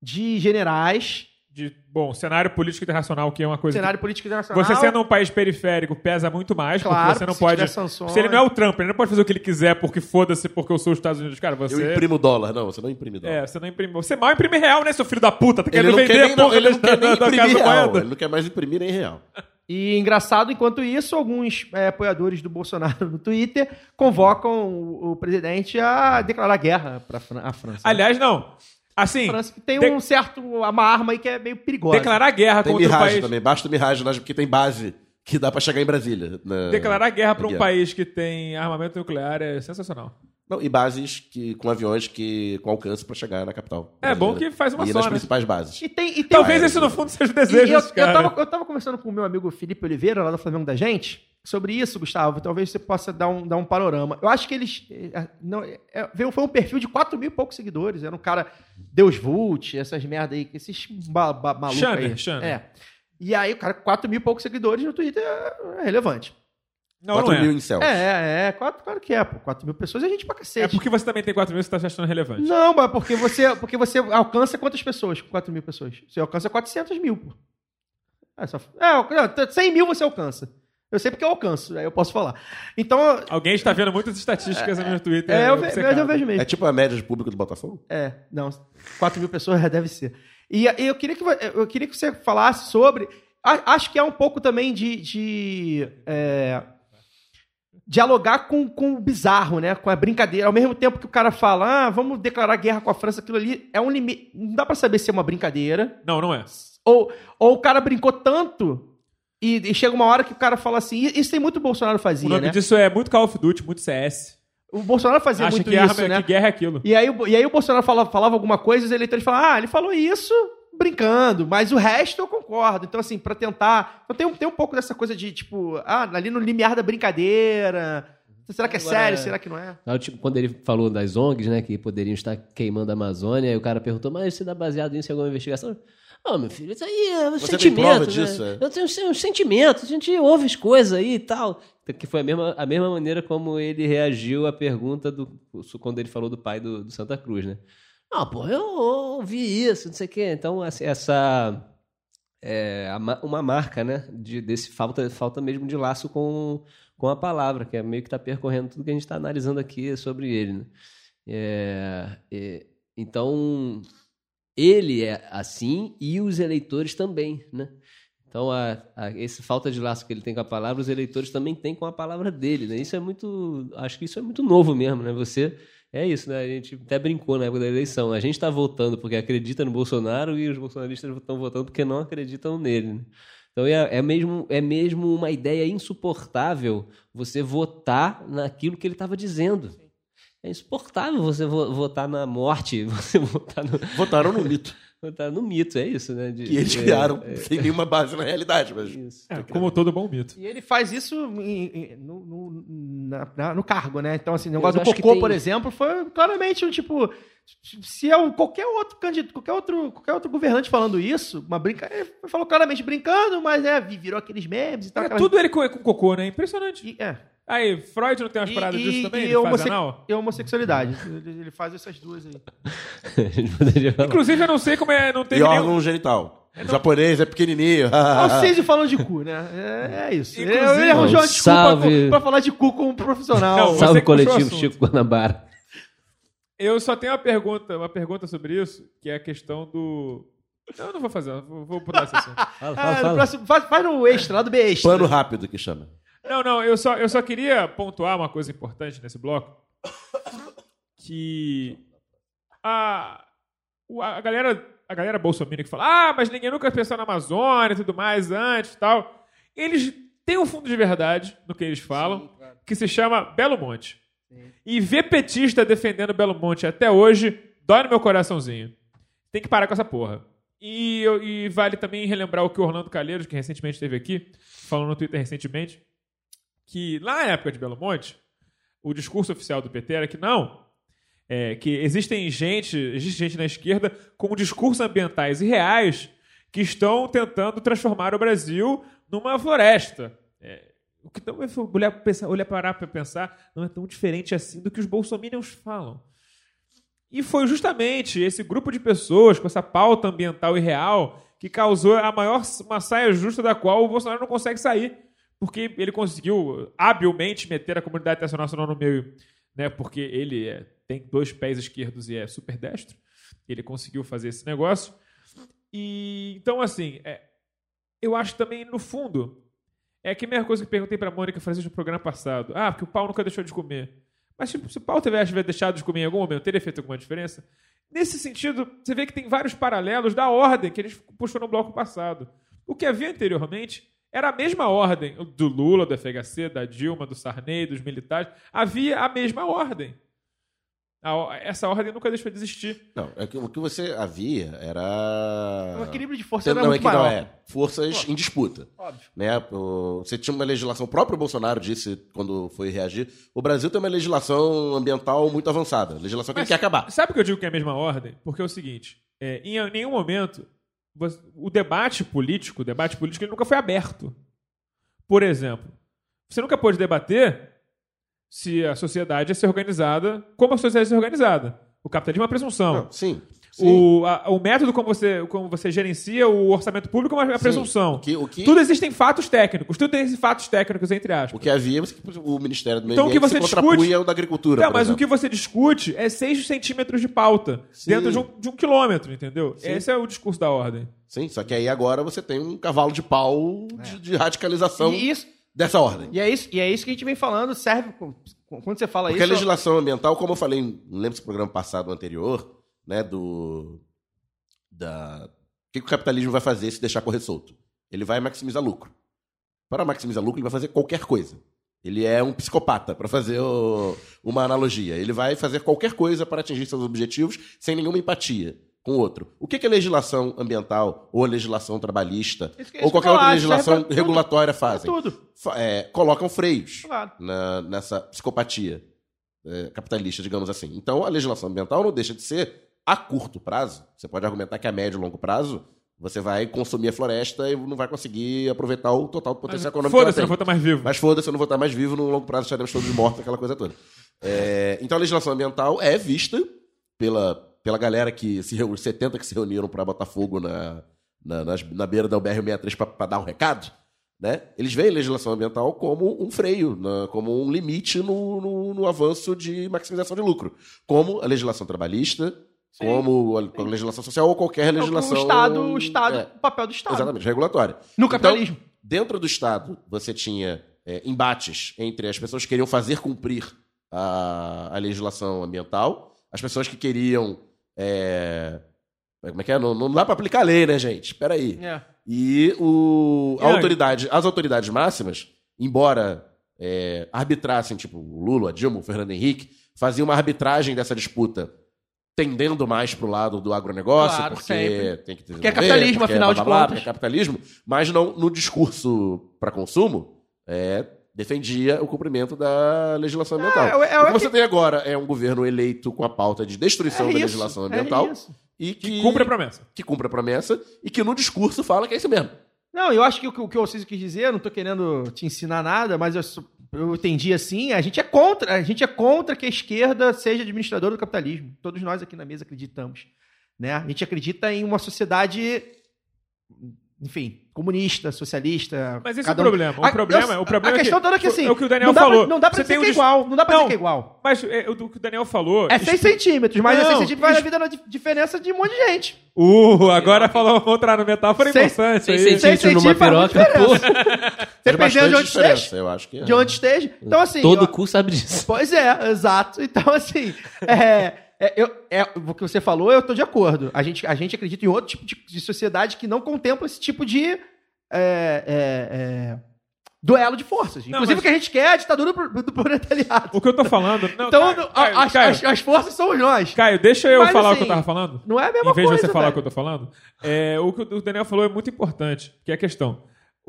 de generais, De, bom, cenário político internacional, que é uma coisa. cenário político internacional. que, você sendo um país periférico pesa muito mais, claro, porque você não se pode. Se ele não é o Trump, ele não pode fazer o que ele quiser porque foda-se, porque eu sou os Estados Unidos. Cara, Eu você. imprimo dólar. Não, você não imprime dólar. É, você não imprime. Você mal imprime real, né, seu filho da puta? Tá ele querendo não vender quer nem, a não, porra ele não da, quer nem da, da imprimir casa real. moeda. Ele não quer mais imprimir nem real. E engraçado, enquanto isso, alguns é, apoiadores do Bolsonaro no Twitter convocam o, o presidente a declarar guerra para a França. Aliás, não. Assim, a França que tem de- um certo, uma arma aí que é meio perigosa. declarar guerra Tem contra um miragem país. também. Basta miragem, né, porque tem base que dá pra chegar em Brasília. na- Declarar guerra para um guerra. país que tem armamento nuclear é sensacional. Não, e bases que, com aviões que, com alcance pra chegar na capital. É bom que faz uma E só, nas né? principais bases. E tem, e tem Talvez é. esse no fundo seja o E desejo eu, eu, tava, eu tava conversando com o meu amigo Felipe Oliveira, lá do Flamengo da Gente, sobre isso, Gustavo. Talvez você possa dar um, dar um panorama. Eu acho que eles. eh, Não, é, veio- foi um perfil de 4 mil e poucos seguidores. Era um cara Deus Vult, essas merda aí, esses ba, ba, malucos aí. Channer. É. E aí, o cara, 4 mil e poucos seguidores no Twitter é é relevante. Não, 4 não é. mil em céu. É, é, é. Claro, claro que é, pô. 4 mil pessoas é gente pra cacete. É porque você também tem 4 mil e você tá se achando relevante. Não, mas porque você, porque você alcança quantas pessoas com 4 mil pessoas? Você alcança 400 mil, pô. É, só, é, não, 100 mil você alcança. Eu sei porque eu alcanço, aí eu posso falar. Então, Alguém está vendo muitas estatísticas no meu Twitter. é, eu, ve- obcecado. mas eu vejo mesmo. É tipo a média de público do Botafogo? É, não, 4 mil pessoas já deve ser. E e eu queria que, eu queria que você falasse sobre. a- Acho que é um pouco também de. de, é, dialogar com, com o bizarro, né? Com a brincadeira. Ao mesmo tempo que o cara fala, ah, vamos declarar guerra com a França, aquilo ali é um limite. Não dá pra saber se é uma brincadeira. Não, não é. Ou, ou o cara brincou tanto. E, e chega uma hora que o cara fala assim. Isso tem muito o Bolsonaro O fazia, nome né? disso é muito Call of Duty, muito CS. O Bolsonaro fazia Acha muito que, isso, arma, né? que guerra é aquilo. E aí, o- e aí o Bolsonaro falava, falava alguma coisa e os eleitores falavam, ah, ele falou isso brincando, mas o resto eu concordo. Então, assim, pra tentar. Então, tem, um, tem um pouco dessa coisa de, tipo, ah, ali no limiar da brincadeira. Será que é Agora, sério? é- Será que não é? Ah, tipo, quando ele falou das ONGs, né, que poderiam estar queimando a Amazônia, aí o cara perguntou, mas você dá baseado nisso em alguma investigação? Não, meu filho, isso aí é um Você tem sentimento. prova né? disso, é? Eu tenho um sentimento, a gente ouve as coisas aí e tal. Que foi a mesma, a mesma maneira como ele reagiu à pergunta do quando ele falou do pai do, do Santa Cruz, né? Não, pô, eu ouvi isso, não sei o quê. Então, assim, essa é uma marca, né? De, desse falta, falta mesmo de laço com, com a palavra, que é meio que está percorrendo tudo que a gente está analisando aqui sobre ele. Né? É, é, então, ele é assim e os eleitores também, né? Então, a, a, esse falta de laço que ele tem com a palavra, os eleitores também têm com a palavra dele, né? Isso é muito, acho que isso é muito novo mesmo, né? Você é isso, né? A gente até brincou na época da eleição. A gente está votando porque acredita no Bolsonaro e os bolsonaristas estão votando porque não acreditam nele. né? Então é, é, mesmo, é mesmo uma ideia insuportável você votar naquilo que ele estava dizendo. É insuportável você vo- votar na morte, você votar no, Votaram no mito. Votar no mito, é isso, né? De- Que eles é, criaram é, sem nenhuma base na realidade. Mas... isso. É, como todo bom mito. E ele faz isso em- em- no, no- na- no cargo, né? Então, assim, o negócio do Cocô, tem- por exemplo, foi claramente um tipo. Se é um, qualquer outro candidato, qualquer outro, qualquer outro governante falando isso, uma brinca, ele falou claramente brincando, mas né, virou aqueles memes e tal. É, aquelas- tudo ele com, com cocô, né? Impressionante. E, é. Aí, Freud não tem umas E- paradas e- disso também? e Ele faz homosse- anal? E homossexualidade. Ele, ele faz essas duas aí. Inclusive, eu não sei como é. Não E teve nenhum... órgão genital. O japonês é pequenininho. Olha o Císio falando de cu, né? É, é isso. Inclusive- ele arranjou uma desculpa Salve. pra, pra falar de cu como profissional. Não, Salve coletivo. Chico Guanabara. Eu só tenho uma pergunta, uma pergunta sobre isso, que é a questão do. Não, eu não vou fazer, vou, vou pular esse assunto. Fala, Ah, fala, no fala. próximo- faz, faz no extra, lá do B extra. Pano rápido que chama. Não, não, eu só, eu só queria pontuar uma coisa importante nesse bloco. Que a, a galera, a galera bolsominion que fala, ah, mas ninguém nunca pensou na Amazônia e tudo mais antes e tal. Eles têm um fundo de verdade no que eles falam, que se chama Belo Monte. E ver petista defendendo Belo Monte até hoje dói no meu coraçãozinho. Tem que parar com essa porra. E, e vale também relembrar o que o Orlando Calheiros, que recentemente esteve aqui, falou no Twitter recentemente, que lá na época de Belo Monte, o discurso oficial do PT era que não, é, que existem gente, existe gente na esquerda com discursos ambientais e reais que estão tentando transformar o Brasil numa floresta. É, o que não é olhar, pensar, olhar parar para pensar não é tão diferente assim do que os bolsominions falam. E foi justamente esse grupo de pessoas com essa pauta ambiental e real que causou a maior uma saia justa da qual o Bolsonaro não consegue sair. Porque ele conseguiu habilmente meter a comunidade internacional no meio, né? Porque ele é- tem dois pés esquerdos e é super destro. Ele conseguiu fazer esse negócio. E então, assim, é, eu acho também, no fundo, é que a mesma coisa que perguntei pra Mônica Francisco no programa passado. Ah, porque o pau nunca deixou de comer. Mas tipo, se o pau tivesse deixado de comer em algum momento, teria feito alguma diferença? Nesse sentido, você vê que tem vários paralelos da ordem que a gente puxou no bloco passado. O que havia anteriormente era a mesma ordem do Lula, do FHC, da Dilma, do Sarney, dos militares. Havia a mesma ordem. A o- essa ordem nunca deixou de existir. Não, é que, o que você havia O era. equilíbrio de força Você, era não, é muito que não maior. é. Forças em disputa. Óbvio. Né? O- Você tinha uma legislação, o próprio Bolsonaro disse quando foi reagir: o Brasil tem uma legislação ambiental muito avançada. Legislação que Mas- ele quer acabar. Sabe por que eu digo que é a mesma ordem? Porque é o seguinte: é, em nenhum momento o debate político, o debate político, ele nunca foi aberto. Por exemplo, você nunca pôde debater se a sociedade é ser organizada como a sociedade é ser organizada. O capitalismo é uma presunção. Não, sim. O, a- o método como você, como você gerencia o orçamento público é uma Sim. presunção. O que, o que, Tudo existem fatos técnicos. Tudo tem fatos técnicos, entre aspas. o que havia, mas que o Ministério do Meio Então, o que Ambiente você se contrapunha discute- ao da Agricultura, Não, por mas o exemplo. que você discute é 6 centímetros de pauta Sim. dentro de um, de um quilômetro, entendeu? Sim. Esse é o discurso da ordem. Sim, só que aí agora você tem um cavalo de pau de, de radicalização E isso, dessa ordem. e, é isso, e é isso que a gente vem falando, serve. Quando você fala Porque a isso. legislação ambiental, como eu falei, não lembro se o programa passado ou anterior, né, do. Da. O que, que o capitalismo vai fazer se deixar correr solto? Ele vai maximizar lucro. Para maximizar lucro, ele vai fazer qualquer coisa. Ele é um psicopata, para fazer o- uma analogia. Ele vai fazer qualquer coisa para atingir seus objetivos sem nenhuma empatia com o outro. O que, que a legislação ambiental ou a legislação trabalhista isso ou que qualquer outra acho, legislação serve pra tudo. regulatória fazem? tudo. Fa- é, colocam freios Claro. na- nessa psicopatia é, capitalista, digamos assim. Então, a legislação ambiental não deixa de ser a curto prazo. Você pode argumentar que a médio e longo prazo você vai consumir a floresta e não vai conseguir aproveitar o total do potencial econômico que ela Foda-se, tem. não vou estar mais vivo. Mas foda-se, eu não vou estar mais vivo, no longo prazo estaremos todos mortos, aquela coisa toda. É, então a legislação ambiental é vista pela, pela galera que se reuniu, 70 que se reuniram para botar fogo na, na, nas- na beira da UBR-63 para dar um recado. Né? Eles veem a legislação ambiental como um freio, na- como um limite no, no, no avanço de maximização de lucro. Como a legislação trabalhista, como a, a legislação social ou qualquer legislação. O Estado, o Estado, É, o papel do Estado. Exatamente, regulatória. No Então, capitalismo. dentro do Estado, você tinha é, embates entre as pessoas que queriam fazer cumprir a, a legislação ambiental, as pessoas que queriam. é, como é que é? Não, não dá para aplicar a lei, né, gente? Espera aí. É. E o, a autoridade, as autoridades máximas, embora é, arbitrassem, tipo o Lula, a Dilma, o Fernando Henrique, faziam uma arbitragem dessa disputa tendendo mais pro lado do agronegócio, Claro, porque sempre. tem que desenvolver, Porque é capitalismo, porque afinal blá, de blá, blá, contas. porque é capitalismo, mas não no discurso para consumo, é, defendia o cumprimento da legislação ambiental. é, é, o que é você que- tem agora é um governo eleito com a pauta de destruição É da isso, legislação é ambiental isso. e que, Cumpre a promessa. que cumpre a promessa e que no discurso fala que é isso mesmo. Não, eu acho que o que o que o Alciso quis dizer, eu não tô querendo te ensinar nada, mas eu, eu entendi assim, a gente é contra, a gente é contra que a esquerda seja administradora do capitalismo. Todos nós aqui na mesa acreditamos, né? A gente acredita em uma sociedade enfim, comunista, socialista. Mas esse cada é o problema. O A- problema- eu- o problema a é questão que- toda é que assim. é o que o Daniel não dá falou. Pra, não dá pra dizer tem que é um igual. Não dá pra Não. dizer que é igual. Mas é, o do que o Daniel falou. É 6 centímetros, mas é Não, 6 centímetros vai na vida na di- diferença de um monte de gente. Uh, agora falou outra no metáfora Seis- importante. seis aí. centímetros. Seis numa centímetros faz piroca. Faz Dependendo de onde esteja. eu acho que é. De onde esteja. Então, assim. Todo eu- cu sabe disso. Pois é, exato. Então, assim, é, é, eu, é, o que você falou, eu tô de acordo. A gente, a gente acredita em outro tipo de, de sociedade que não contempla esse tipo de é, é, é, duelo de forças. Inclusive, mas- o que a gente quer é a ditadura do, do proletariado. O que eu tô falando. Não, Então, Caio, Caio, as, Caio, as- as forças somos nós. Caio, deixa eu Mas, falar o assim, que eu tava falando. Não é a mesma em vez coisa. de você falar o velho. que eu tô falando, é, o que o Daniel falou é muito importante, que é a questão.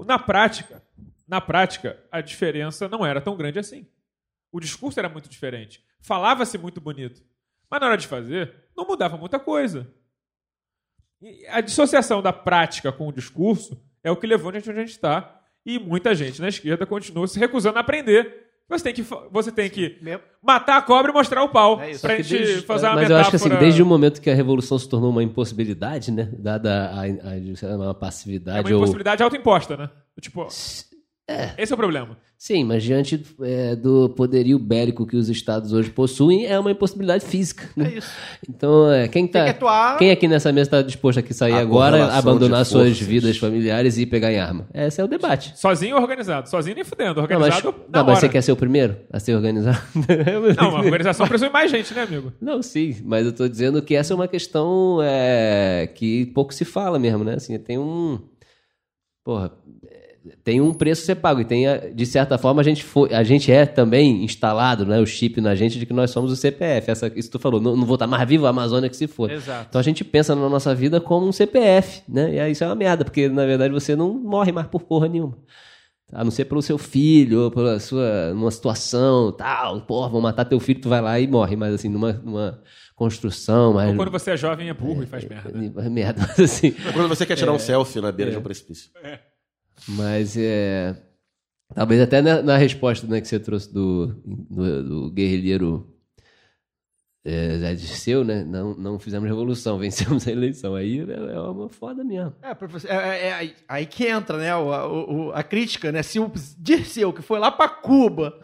Na prática, na prática, a diferença não era tão grande assim. O discurso era muito diferente. Falava-se muito bonito. Mas na hora de fazer, não mudava muita coisa. E a dissociação da prática com o discurso é o que levou a gente onde a gente está. E muita gente na esquerda continua se recusando a aprender. Você tem que, você tem que matar a cobra e mostrar o pau. É isso. pra gente desde- fazer uma mas eu metáfora. acho que assim, desde o momento que a revolução se tornou uma impossibilidade, né? Dada a, a- sei lá, uma É passividade uma ou... impossibilidade autoimposta, né? Tipo, esse é o problema. Sim, mas diante é, do poderio bélico que os estados hoje possuem, é uma impossibilidade física. Né? É isso. Então, é, quem, tá, Tem que atuar. quem aqui nessa mesa está disposto aqui sair A agora, abandonar suas vidas familiares e pegar em arma? Esse é o debate. Sozinho ou organizado? Sozinho nem fudendo. Não, mas, Organizado na não, mas você quer ser o primeiro a ser organizado? Não, uma organização presume mais gente, né, amigo? Não, sim, mas eu tô dizendo que essa é uma questão é, que pouco se fala mesmo, né? Assim, tem um. Porra, é, tem um preço a ser pago. E tem, de certa forma, a gente, foi, a gente é também instalado, né? O chip na gente de que nós somos o CPF. Essa, isso tu falou, não, não vou estar mais vivo, a Amazônia que se for. Exato. Então a gente pensa na nossa vida como um CPF, né? E aí isso é uma merda, porque na verdade você não morre mais por porra nenhuma. A não ser pelo seu filho, ou pela sua numa situação, tal, porra, vão matar teu filho, tu vai lá e morre, mas assim, numa, numa construção, mas Ou quando você é jovem é burro e faz merda. é merda, mas assim, Quando você quer tirar um selfie na beira de um precipício. Mas é talvez até na, na resposta né, que você trouxe do, do, do guerrilheiro é, Zé Dirceu, né? Não, não fizemos revolução, vencemos a eleição. Aí é, é uma foda mesmo. É, professor, é, é- é aí- que entra, né, o- o- a crítica, né? Se o Dirceu, que foi lá pra Cuba,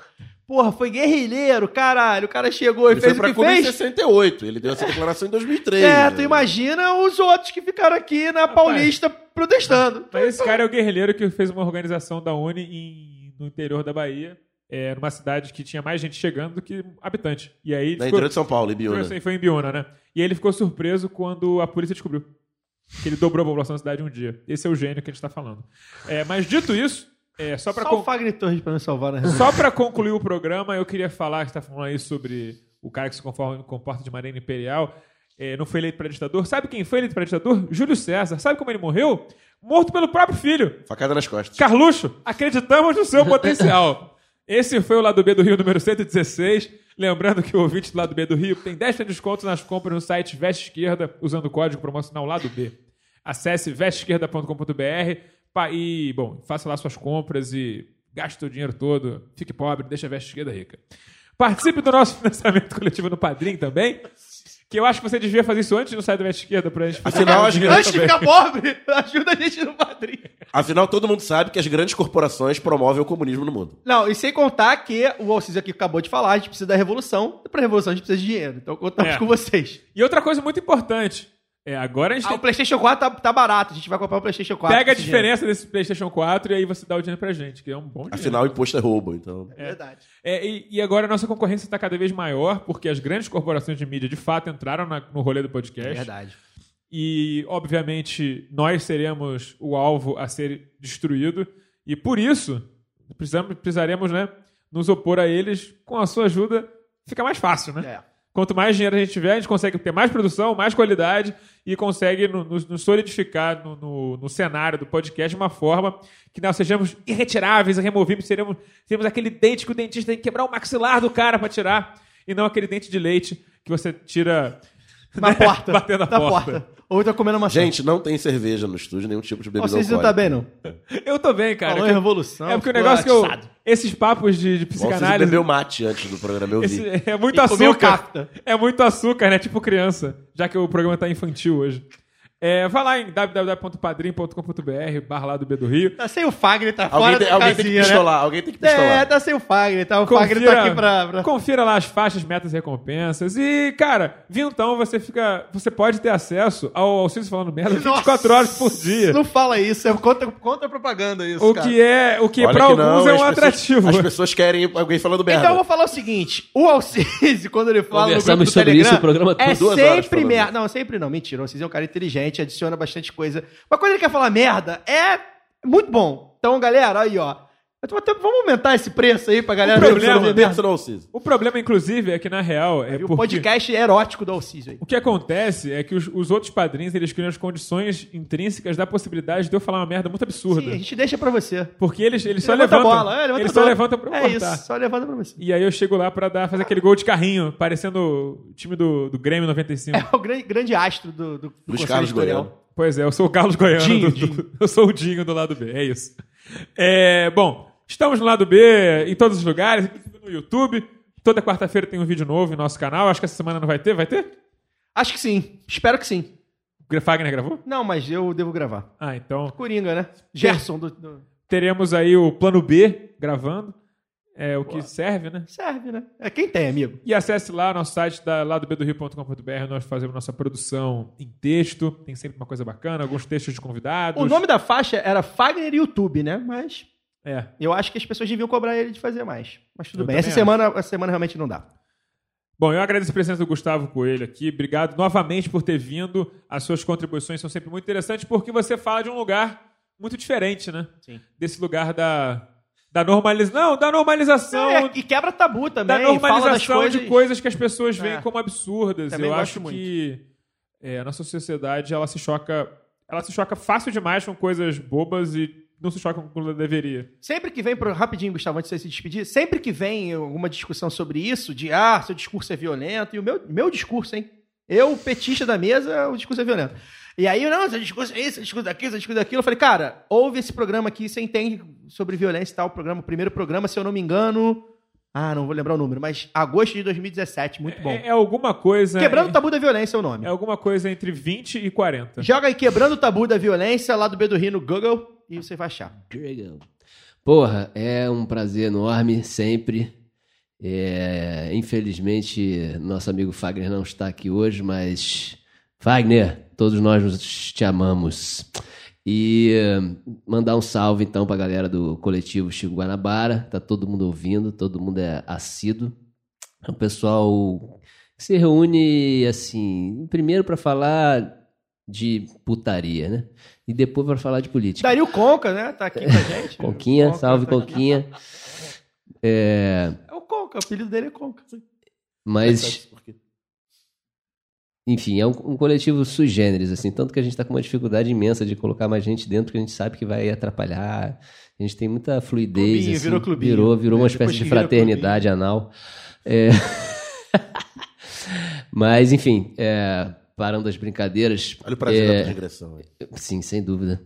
porra, foi guerrilheiro, caralho, o cara chegou e Ele foi fez o pra que Cuba em fez. 68. Ele deu essa declaração em 2003. É, né? tu imagina os outros que ficaram aqui na Paulista protestando. Mas esse cara é o guerrilheiro que fez uma organização da Uni em- no interior da Bahia, é, numa cidade que tinha mais gente chegando do que habitante. E aí Na ficou- interior de São Paulo, em Biúna. Foi, foi em Biúna, né? E aí ele ficou surpreso quando a polícia descobriu que ele dobrou a população da cidade em um dia. Esse é o gênio que a gente tá falando. É, mas dito isso, é, só pra Só con- o Fagner Torres pra me salvar na só pra concluir o programa, eu queria falar, que você tá falando aí sobre o cara que se conforma, comporta de maneira imperial, é, não foi eleito para ditador. Sabe quem foi eleito para ditador? Júlio César. Sabe como ele morreu? Morto pelo próprio filho. Facada nas costas. Carluxo, acreditamos no seu potencial. Esse foi o Lado B do Rio número 116. Lembrando que o ouvinte do Lado B do Rio tem 10% de desconto nas compras no site Veste Esquerda, usando o código promocional Lado B. Acesse vesteesquerda.com.br e, bom, faça lá suas compras e gaste o dinheiro todo. Fique pobre, deixa a Veste Esquerda rica. Participe do nosso financiamento coletivo no Padrim também. Que eu acho que você devia fazer isso antes do site da Veste Esquerda pra gente fazer Afinal, as dinheiro Antes de ficar pobre, ajuda a gente no padrinho. Afinal, todo mundo sabe que as grandes corporações promovem o comunismo no mundo. Não, e sem contar que o Alciso aqui acabou de falar, a gente precisa da revolução, e pra revolução a gente precisa de dinheiro. Então contamos É. com vocês. E outra coisa muito importante. É, agora a gente Ah, tem o PlayStation 4 tá, tá barato, a gente vai comprar o PlayStation 4. Pega a esse dinheiro. diferença desse PlayStation 4 e aí você dá o dinheiro pra gente, que é um bom dinheiro. Afinal, imposto é roubo, então. É verdade. É, e, e agora a nossa concorrência está cada vez maior, porque as grandes corporações de mídia de fato entraram na- no rolê do podcast. É verdade. E, obviamente, nós seremos o alvo a ser destruído. E por isso, precisamos, precisaremos né, nos opor a eles. Com a sua ajuda, fica mais fácil, né? É. Quanto mais dinheiro a gente tiver, a gente consegue ter mais produção, mais qualidade e consegue no- nos, solidificar no, no- no cenário do podcast de uma forma que nós sejamos irretiráveis, irremovíveis, seremos, seremos aquele dente que o dentista tem que quebrar o maxilar do cara para tirar e não aquele dente de leite que você tira Na porta. batendo na na porta. Ou tá comendo uma Gente, não tem cerveja no estúdio, nenhum tipo de bebida Vocês não tá bem, não? Eu tô bem, cara. Falou É em que- revolução. é porque o negócio que eu. atiçado. Esses papos de, de psicanálise. bebeu mate antes do programa, eu vi. esse- é muito E açúcar. É muito açúcar, né? Tipo criança. Já que o programa tá infantil hoje. É, vai lá em www.padrim.com.br, barra lá do B do Rio. Tá sem o Fagner, tá Alguém, fora tem, da alguém tem que casinha, né? pistolar, alguém tem que pistolar. É, tá sem o Fagner, tá? O Fagner tá aqui pra... pra- confira lá as faixas, metas e recompensas. E, cara, vintão você fica. Você pode ter acesso ao Alcides falando merda 24 horas por dia. Não fala isso, é contra, contra propaganda isso, O cara. que é. O que Olha pra que alguns não, é um as pessoas- atrativo. As pessoas querem alguém falando merda. Então eu vou falar o seguinte: o Alcise, quando ele fala no grupo Conversamos do sobre Telegram, isso o programa todo. é sempre merda. Não, sempre não, mentira. O Alcise é um cara inteligente, adiciona bastante coisa. Mas quando ele quer falar merda, é muito bom. Então, galera, aí, ó. Tô até- Vamos aumentar esse preço aí pra galera O problema-. Pensa no Alciso. O problema, inclusive, é que, na real, é E o porque... podcast erótico do Alcise aí. O que acontece é que os, os outros padrinhos, eles criam as condições intrínsecas da possibilidade de eu falar uma merda muito absurda. Sim, a gente deixa pra você. Porque eles, eles só Levanta a levantam. bola, é, levanta eles a só bola. levantam pra eu É cortar. isso, só levanta pra você. E aí eu chego lá pra dar, fazer aquele gol de carrinho, parecendo o time do, do Grêmio 95. É o grande, grande astro do, do, do Carlos. Goiano. Pois é, eu sou o Carlos Goiano. Dinho, do- Dinho. do- eu sou o Dinho do lado B, é isso. É, bom, estamos no lado B em todos os lugares, inclusive no YouTube. Toda quarta-feira tem um vídeo novo em nosso canal. Acho que essa semana não vai ter, vai ter? Acho que sim. Espero que sim. O Fagner gravou? Não, mas eu devo gravar. Ah, então Coringa, né? Gerson do- do... teremos aí o plano B gravando. É o que serve, né? Serve, né? É quem tem, amigo. E acesse lá nosso site da, lá do bdorio.com.br, nós fazemos nossa produção em texto, tem sempre uma coisa bacana, alguns textos de convidados. O nome da faixa era Fagner YouTube, né? Mas É. eu acho que as pessoas deviam cobrar ele de fazer mais. Mas tudo Eu bem. Essa semana, essa semana realmente não dá. Bom, eu agradeço a presença do Gustavo Coelho aqui. Obrigado novamente por ter vindo. As suas contribuições são sempre muito interessantes porque você fala de um lugar muito diferente, né? Sim. Desse lugar da, da normalização. Não, da normalização. É, e quebra tabu também. da normalização coisas... de coisas que as pessoas veem É. como absurdas. Também eu acho que é, a nossa sociedade ela se choca, ela se choca fácil demais com coisas bobas e não se choca com ela deveria. Sempre que vem, pro, rapidinho, Gustavo, antes de você se despedir, sempre que vem alguma discussão sobre isso, de ah, seu discurso é violento, e o meu, meu discurso, hein? Eu, petista da mesa, o discurso é violento. E aí, não, seu discurso é isso, seu discurso daquilo, seu discurso daquilo. Eu falei, cara, ouve esse programa aqui, você entende sobre violência e tal, o programa, o primeiro programa, se eu não me engano, Ah, não vou lembrar o número, mas agosto de 2017, muito bom. É, é alguma coisa. Quebrando o Tabu da Violência é o nome. É alguma coisa entre 20 e 40. Joga aí Quebrando o Tabu da Violência lá do B do Rio no Google e você vai achar. Porra, é um prazer enorme, sempre. É, infelizmente, nosso amigo Fagner não está aqui hoje, mas. Fagner, todos nós te amamos. E mandar um salve então pra galera do coletivo Chico Guanabara. Tá todo mundo ouvindo, todo mundo é assíduo. É um pessoal que se reúne assim, primeiro pra falar de putaria, né? E depois pra falar de política. Dario Conca, né? Tá aqui com a gente. Conquinha, Conca salve tá. Conquinha. É, É o Conca, o apelido dele é Conca. mas, enfim, é um, um coletivo sui generis, assim, tanto que a gente tá com uma dificuldade imensa de colocar mais gente dentro, que a gente sabe que vai atrapalhar. A gente tem muita fluidez. Clubinho, assim, virou clubinho. Virou, virou uma É, espécie de fraternidade anal. É. Mas, enfim, é, parando as brincadeiras. Olha o prazer é, da regressão. aí. Sim, sem dúvida.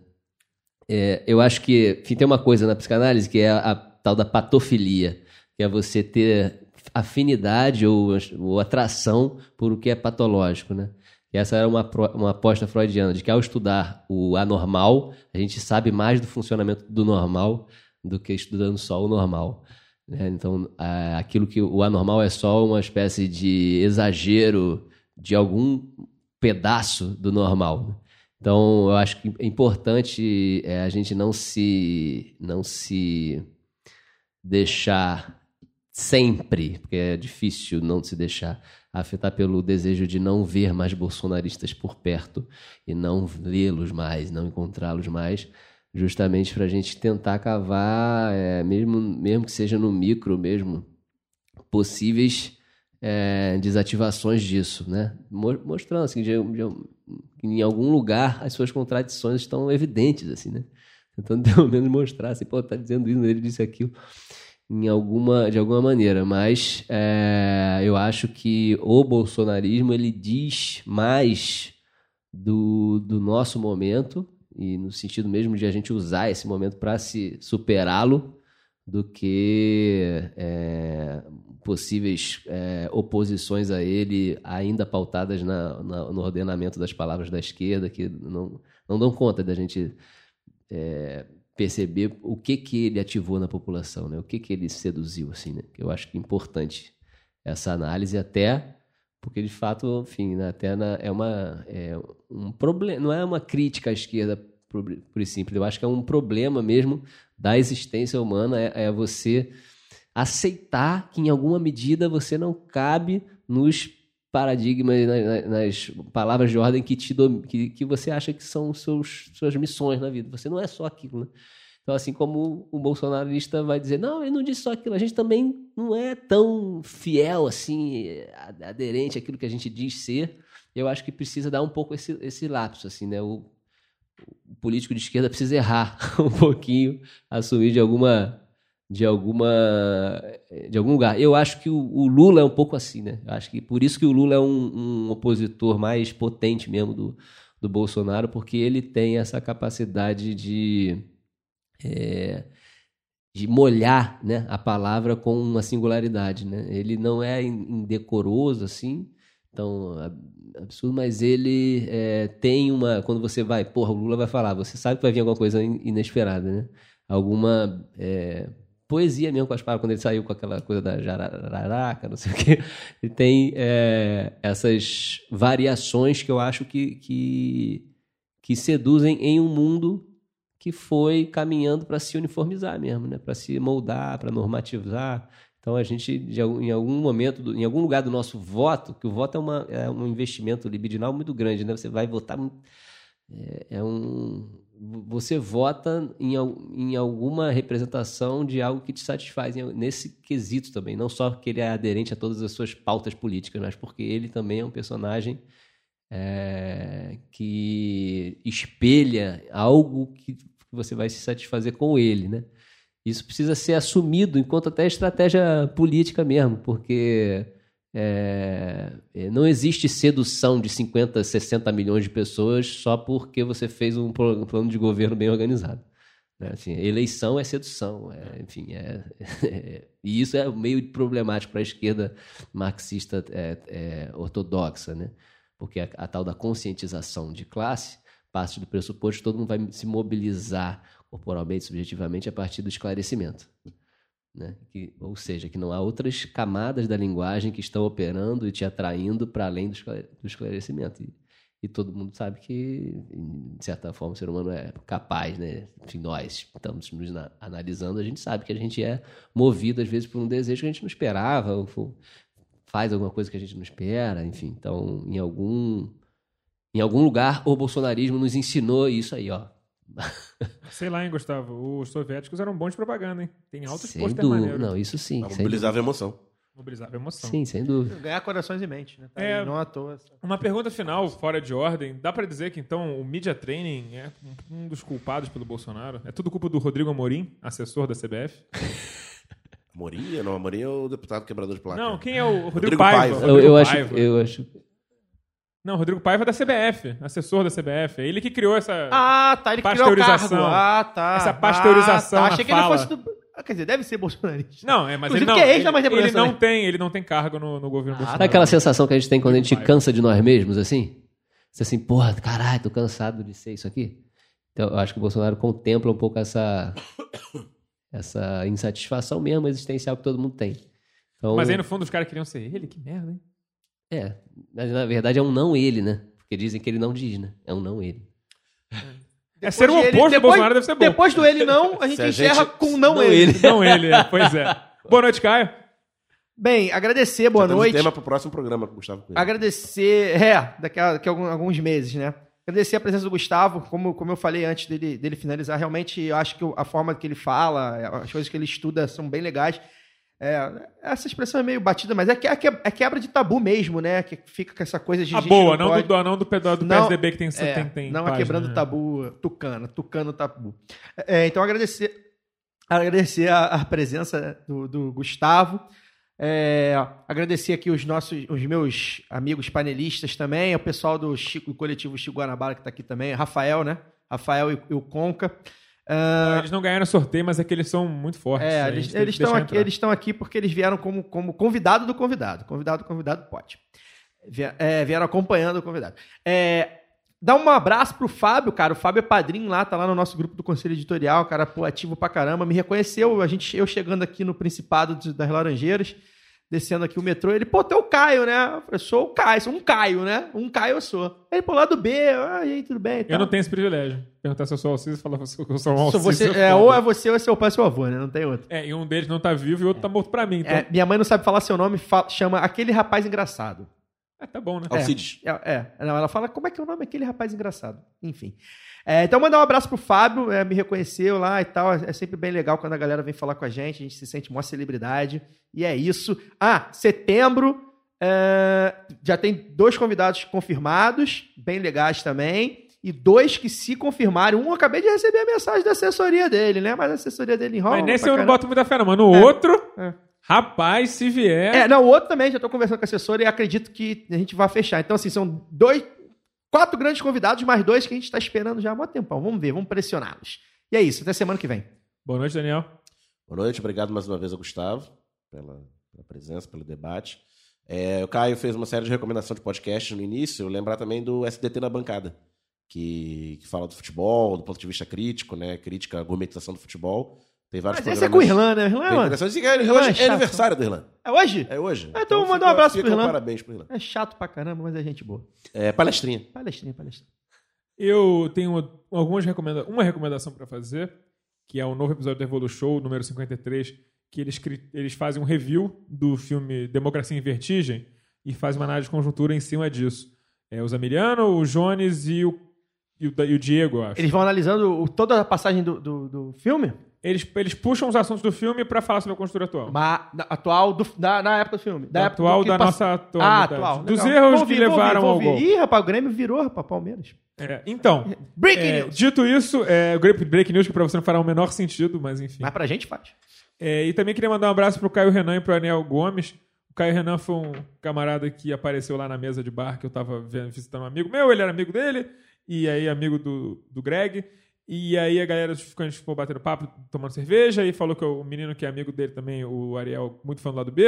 É, eu acho que enfim, tem uma coisa na psicanálise que é a, a tal da patofilia, que é você ter afinidade ou, ou atração por o que é patológico, né? E essa era uma, uma aposta freudiana, de que ao estudar o anormal, a gente sabe mais do funcionamento do normal do que estudando só o normal. né? Então, a- aquilo que o anormal é só uma espécie de exagero de algum pedaço do normal. né? Então, eu acho que é importante é, a gente não se, não se deixar sempre, porque é difícil não se deixar afetar pelo desejo de não ver mais bolsonaristas por perto e não lê-los mais, não encontrá-los mais, justamente para a gente tentar cavar, é, mesmo, mesmo que seja no micro mesmo, possíveis é, desativações disso, né? Mo- Mostrando assim, de, de- em algum lugar as suas contradições estão evidentes, assim, né? Tentando pelo menos mostrar, assim, pô, tá dizendo isso, ele disse aquilo, em alguma, de alguma maneira. Mas é, eu acho que o bolsonarismo ele diz mais do, do nosso momento e no sentido mesmo de a gente usar esse momento para se superá-lo do que é, possíveis é, oposições a ele ainda pautadas na- na- no ordenamento das palavras da esquerda que não, não dão conta da gente é, perceber o que que ele ativou na população, né? O que que ele seduziu, assim, né? Eu acho que é importante essa análise até porque de fato, enfim, né, até na- é uma é um problema, não é uma crítica à esquerda por, e simples. Eu acho que é um problema mesmo da existência humana é, é você aceitar que em alguma medida você não cabe nos paradigmas, na- na- nas, palavras de ordem que, te dom- que, que você acha que são seus, suas missões na vida. Você não é só aquilo, né? Então, assim como o bolsonarista vai dizer, não, ele não disse só aquilo, a gente também não é tão fiel, assim, aderente àquilo que a gente diz ser. Eu acho que precisa dar um pouco esse, esse lapso, assim, né? O, o político de esquerda precisa errar um pouquinho, assumir de alguma de alguma de algum lugar. Eu acho que o, o Lula é um pouco assim, né? Eu acho que por isso que o Lula é um, um opositor mais potente mesmo do, do Bolsonaro, porque ele tem essa capacidade de é, de molhar né, a palavra com uma singularidade. Né? Ele não é in- indecoroso assim, tão ab- absurdo, mas ele é, tem uma. Quando você vai, porra, o Lula vai falar, você sabe que vai vir alguma coisa in- inesperada, né? Alguma é, poesia mesmo com as palavras, quando ele saiu com aquela coisa da jararaca, não sei o quê. Ele tem é, essas variações que eu acho que, que, que seduzem em um mundo que foi caminhando para se uniformizar mesmo, né? Para se moldar, para normatizar. Então a gente, em algum momento, em algum lugar do nosso voto, que o voto é, uma, é um investimento libidinal muito grande, né? Você vai votar, é, é um, você vota em, em alguma representação de algo que te satisfaz nesse quesito também, não só porque ele é aderente a todas as suas pautas políticas, mas porque ele também é um personagem é, que espelha algo que você vai se satisfazer com ele, né? Isso precisa ser assumido enquanto até estratégia política mesmo, porque é, é, não existe sedução de 50, 60 milhões de pessoas só porque você fez um plano de governo bem organizado. Né? Assim, eleição é sedução, é, enfim, é, e isso é meio problemático para a esquerda marxista é, é, ortodoxa, né? Porque a, a tal da conscientização de classe parte do pressuposto que todo mundo vai se mobilizar corporalmente, subjetivamente, a partir do esclarecimento. Né? Que, ou seja, que não há outras camadas da linguagem que estão operando e te atraindo para além do, esclare- do esclarecimento. E, e todo mundo sabe que, de certa forma, o ser humano é capaz, né? Enfim, nós estamos nos na- analisando, a gente sabe que a gente é movido, às vezes, por um desejo que a gente não esperava, ou faz alguma coisa que a gente não espera, enfim. Então, em algum, em algum lugar, o bolsonarismo nos ensinou isso aí, ó. Sei lá, hein, Gustavo. Os soviéticos eram bons de propaganda, hein? Tem altos Sem pôster. Não, isso sim. Sem mobilizava a emoção. Mobilizava emoção. Sim, sem dúvida. Ganhar corações e mente, né? Tá É. Não à toa. Uma pergunta final, fora de ordem. Dá pra dizer que, então, o media training é um dos culpados pelo Bolsonaro? É tudo culpa do Rodrigo Amorim, assessor da CBF? Amorim? Não, Amorim é o deputado quebrador de placa. Não, quem é o Rodrigo, Rodrigo Paiva? Paiva. Eu, eu acho, Paiva. eu acho. Não, Rodrigo Paiva é da CBF, assessor da CBF. É ele que criou essa... Ah, tá. Ele que criou o cargo. Pasteurização. Ah, tá. Essa pasteurização Ah, tá. na Achei que fala. ele fosse do... Ah, Quer dizer, deve ser bolsonarista. Não, é, mas Inclusive ele não, que é ex ele, ele Bragança, não né? tem, ele não tem cargo no, no governo Bolsonaro. Sabe aquela sensação que a gente tem quando a gente cansa de nós mesmos, assim? Você assim, porra, caralho, tô cansado de ser isso aqui. Então, eu acho que o Bolsonaro contempla um pouco essa, essa insatisfação mesmo existencial que todo mundo tem. Então, Mas aí, no fundo, os caras queriam ser ele? Que merda, hein? É, mas na verdade é um não ele, né? Porque dizem que ele não diz, né? É um não ele. É ser o Depois de ele- oposto do depois- Bolsonaro deve ser bom. Depois do ele não, a gente a encerra gente- com não, não ele. ele. Não ele, é. pois é. Boa noite, Caio. Bem, agradecer, boa Já temos noite. tema pro próximo programa com o Gustavo Coelho. Agradecer, é, daqui a, daqui a alguns meses, né? Agradecer a presença do Gustavo, como, como eu falei antes dele, dele finalizar, realmente eu acho que o- a forma que ele fala, as coisas que ele estuda são bem legais. É, essa expressão é meio batida, mas é, que- é, que- é quebra de tabu mesmo, né? Que fica com essa coisa de A boa, não, pode- do, não do, pedal do Não, PSDB que tem, É, tem, tem não é página, quebrando né? tabu tucano, tucano tabu. É, então, agradecer, agradecer a, a presença do, do Gustavo. É, agradecer aqui os nossos, os meus amigos panelistas também, o pessoal do, Chico, do coletivo Chico Guanabara que está aqui também, Rafael, né? Rafael e, e o Conca. Ah, Eles não ganharam sorteio, mas é que eles são muito fortes. é, eles, eles estão aqui, eles estão aqui porque eles vieram como, como convidado do convidado. Convidado do convidado pode. É, vieram acompanhando o convidado. É, dá um abraço pro Fábio, cara. O Fábio é padrinho lá, tá lá no nosso grupo do Conselho Editorial, cara, pô, ativo pra caramba. Me reconheceu, a gente, eu chegando aqui no Principado das Laranjeiras, descendo aqui o metrô, ele, pô, tu é o Caio, né? Eu falei, sou o Caio, sou um Caio, né? Um Caio eu sou. Ele, pô, lá do B, ah, e aí, tudo bem? e Eu não tenho esse privilégio. Perguntar se eu sou Alciso e falar que eu sou um Alciso. você, é é, ou é você ou é seu pai ou seu avô, né? Não tem outro. É, e um deles não tá vivo e o outro tá morto pra mim. Então, É, minha mãe não sabe falar seu nome, fa- chama aquele rapaz engraçado. é, tá bom, né? Alcides. É, é, não, ela fala como é que é o nome daquele rapaz engraçado. Enfim. É, então, mandar um abraço pro Fábio, é, me reconheceu lá e tal. É sempre bem legal quando a galera vem falar com a gente, a gente se sente uma celebridade. E é isso. Ah, setembro, é, já tem dois convidados confirmados, bem legais também. E dois que se confirmarem. Um eu acabei de receber a mensagem da assessoria dele, né? Mas a assessoria dele enrola. Mas nesse eu não boto muita fé, não. Mas no É. outro, É. rapaz, se vier. É, não, o outro também, já tô conversando com a assessora e acredito que a gente vai fechar. Então, assim, são dois, quatro grandes convidados, mais dois que a gente tá esperando já há muito tempão. Vamos ver, vamos pressioná-los. E é isso, até semana que vem. Boa noite, Daniel. Boa noite, obrigado mais uma vez ao Gustavo pela, pela presença, pelo debate. É, o Caio fez uma série de recomendação de podcast no início. Lembrar também do SDT na bancada, que, que fala do futebol, do ponto de vista crítico, né? Crítica à gourmetização do futebol. Tem vários Mas esse é com o. Irlan, né? Irlan, Tem mano? é, Irlan é hoje é chato. aniversário do Irlan. É hoje? É hoje. Ah, então vou mandar um abraço pro Irlan. Parabéns pro Irlan. É chato pra caramba, mas é gente boa. É, palestrinha. Palestrinha, palestrinha. Eu tenho algumas recomendações. Uma recomendação pra fazer, que é o novo episódio do Evolu Show, número 53, que eles, eles fazem um review do filme Democracia em Vertigem e fazem uma análise de conjuntura em cima disso. É o Zamiliano, o Jones e o, e o, e o Diego, eu acho. Eles vão analisando o- toda a passagem do, do, do filme, Eles, eles puxam os assuntos do filme pra falar sobre a conjuntura atual. mas da- atual, do, da, na época do filme. Da Da época atual do da nossa Ah, atualidade. atual. Dos legal. erros Vou que ouvir, vou levaram ouvir, ao gol. Ih, rapaz, o Grêmio virou, rapaz, Palmeiras. É, então, Breaking é, news. dito isso, é, break, news que pra você não fará o menor sentido, mas enfim. Mas pra gente faz. É, e também queria mandar um abraço pro Caio Renan e pro Anel Gomes. O Caio Renan foi um camarada que apareceu lá na mesa de bar que eu tava visitando um amigo meu, ele era amigo dele, e aí amigo do, do Greg. E aí a galera ficou, a gente ficou batendo papo, tomando cerveja, e falou que o menino que é amigo dele também, o Ariel, muito fã do lado B.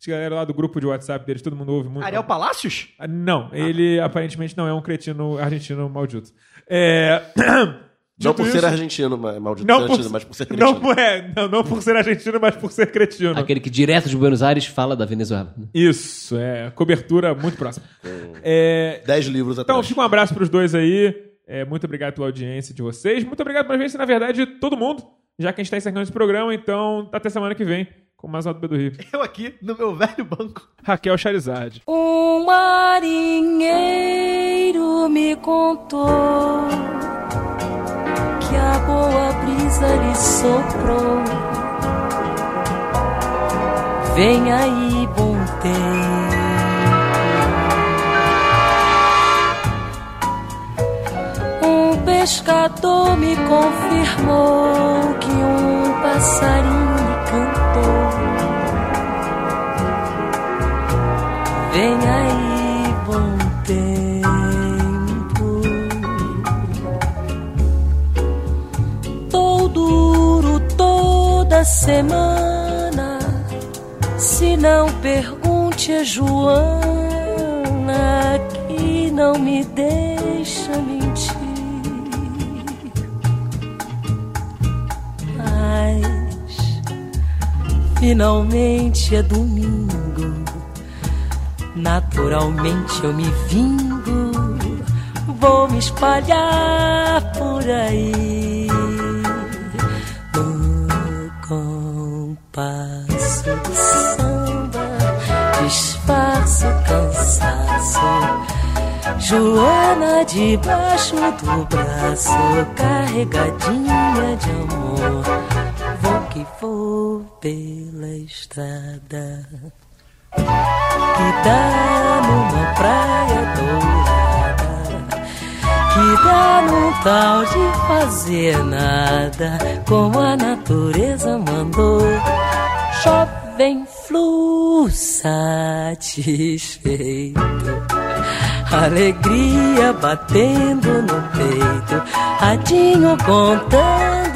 Essa galera lá do grupo de WhatsApp deles, todo mundo ouve muito. Ariel Palácios? Ah, Não, ele aparentemente não é um cretino argentino maldito. É. Não por ser isso- argentino, ma- maldito Não ser por, argentino, mas por ser cretino. não, por- é, não, não por ser argentino, mas por ser cretino. Aquele que direto de Buenos Aires fala da Venezuela. Isso, é. Cobertura muito próxima. É, Dez livros então, atrás. fica um abraço pros dois aí. É, muito obrigado pela audiência de vocês. Muito obrigado pela audiência, na verdade, de todo mundo. Já que a gente tá encerrando esse programa, então até semana que vem com mais um do B do Rio. Eu aqui, no meu velho banco. Raquel Charizard. Um marinheiro me contou que a boa brisa lhe soprou. Vem aí, bom tempo. Pescador me confirmou que um passarinho me cantou. Vem aí, bom tempo. Tô duro toda semana. Se não pergunte a Joana, que não me deixa mentir. Mas finalmente é domingo. Naturalmente eu me vingo, vou me espalhar por aí. No compasso do samba, disfarço cansaço. Joana debaixo do braço, carregadinha de amor. Que vou pela estrada. Que dá numa praia dourada, que dá num tal de fazer nada, como a natureza mandou. Jovem flu satisfeito, alegria batendo no peito, radinho contando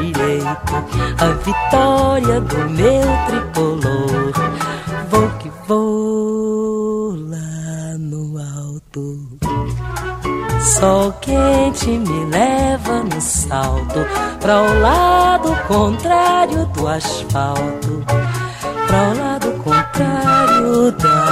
direito a vitória do meu tricolor. Vou que vou lá no alto. Sol quente me leva no salto para o lado contrário do asfalto, para o lado contrário da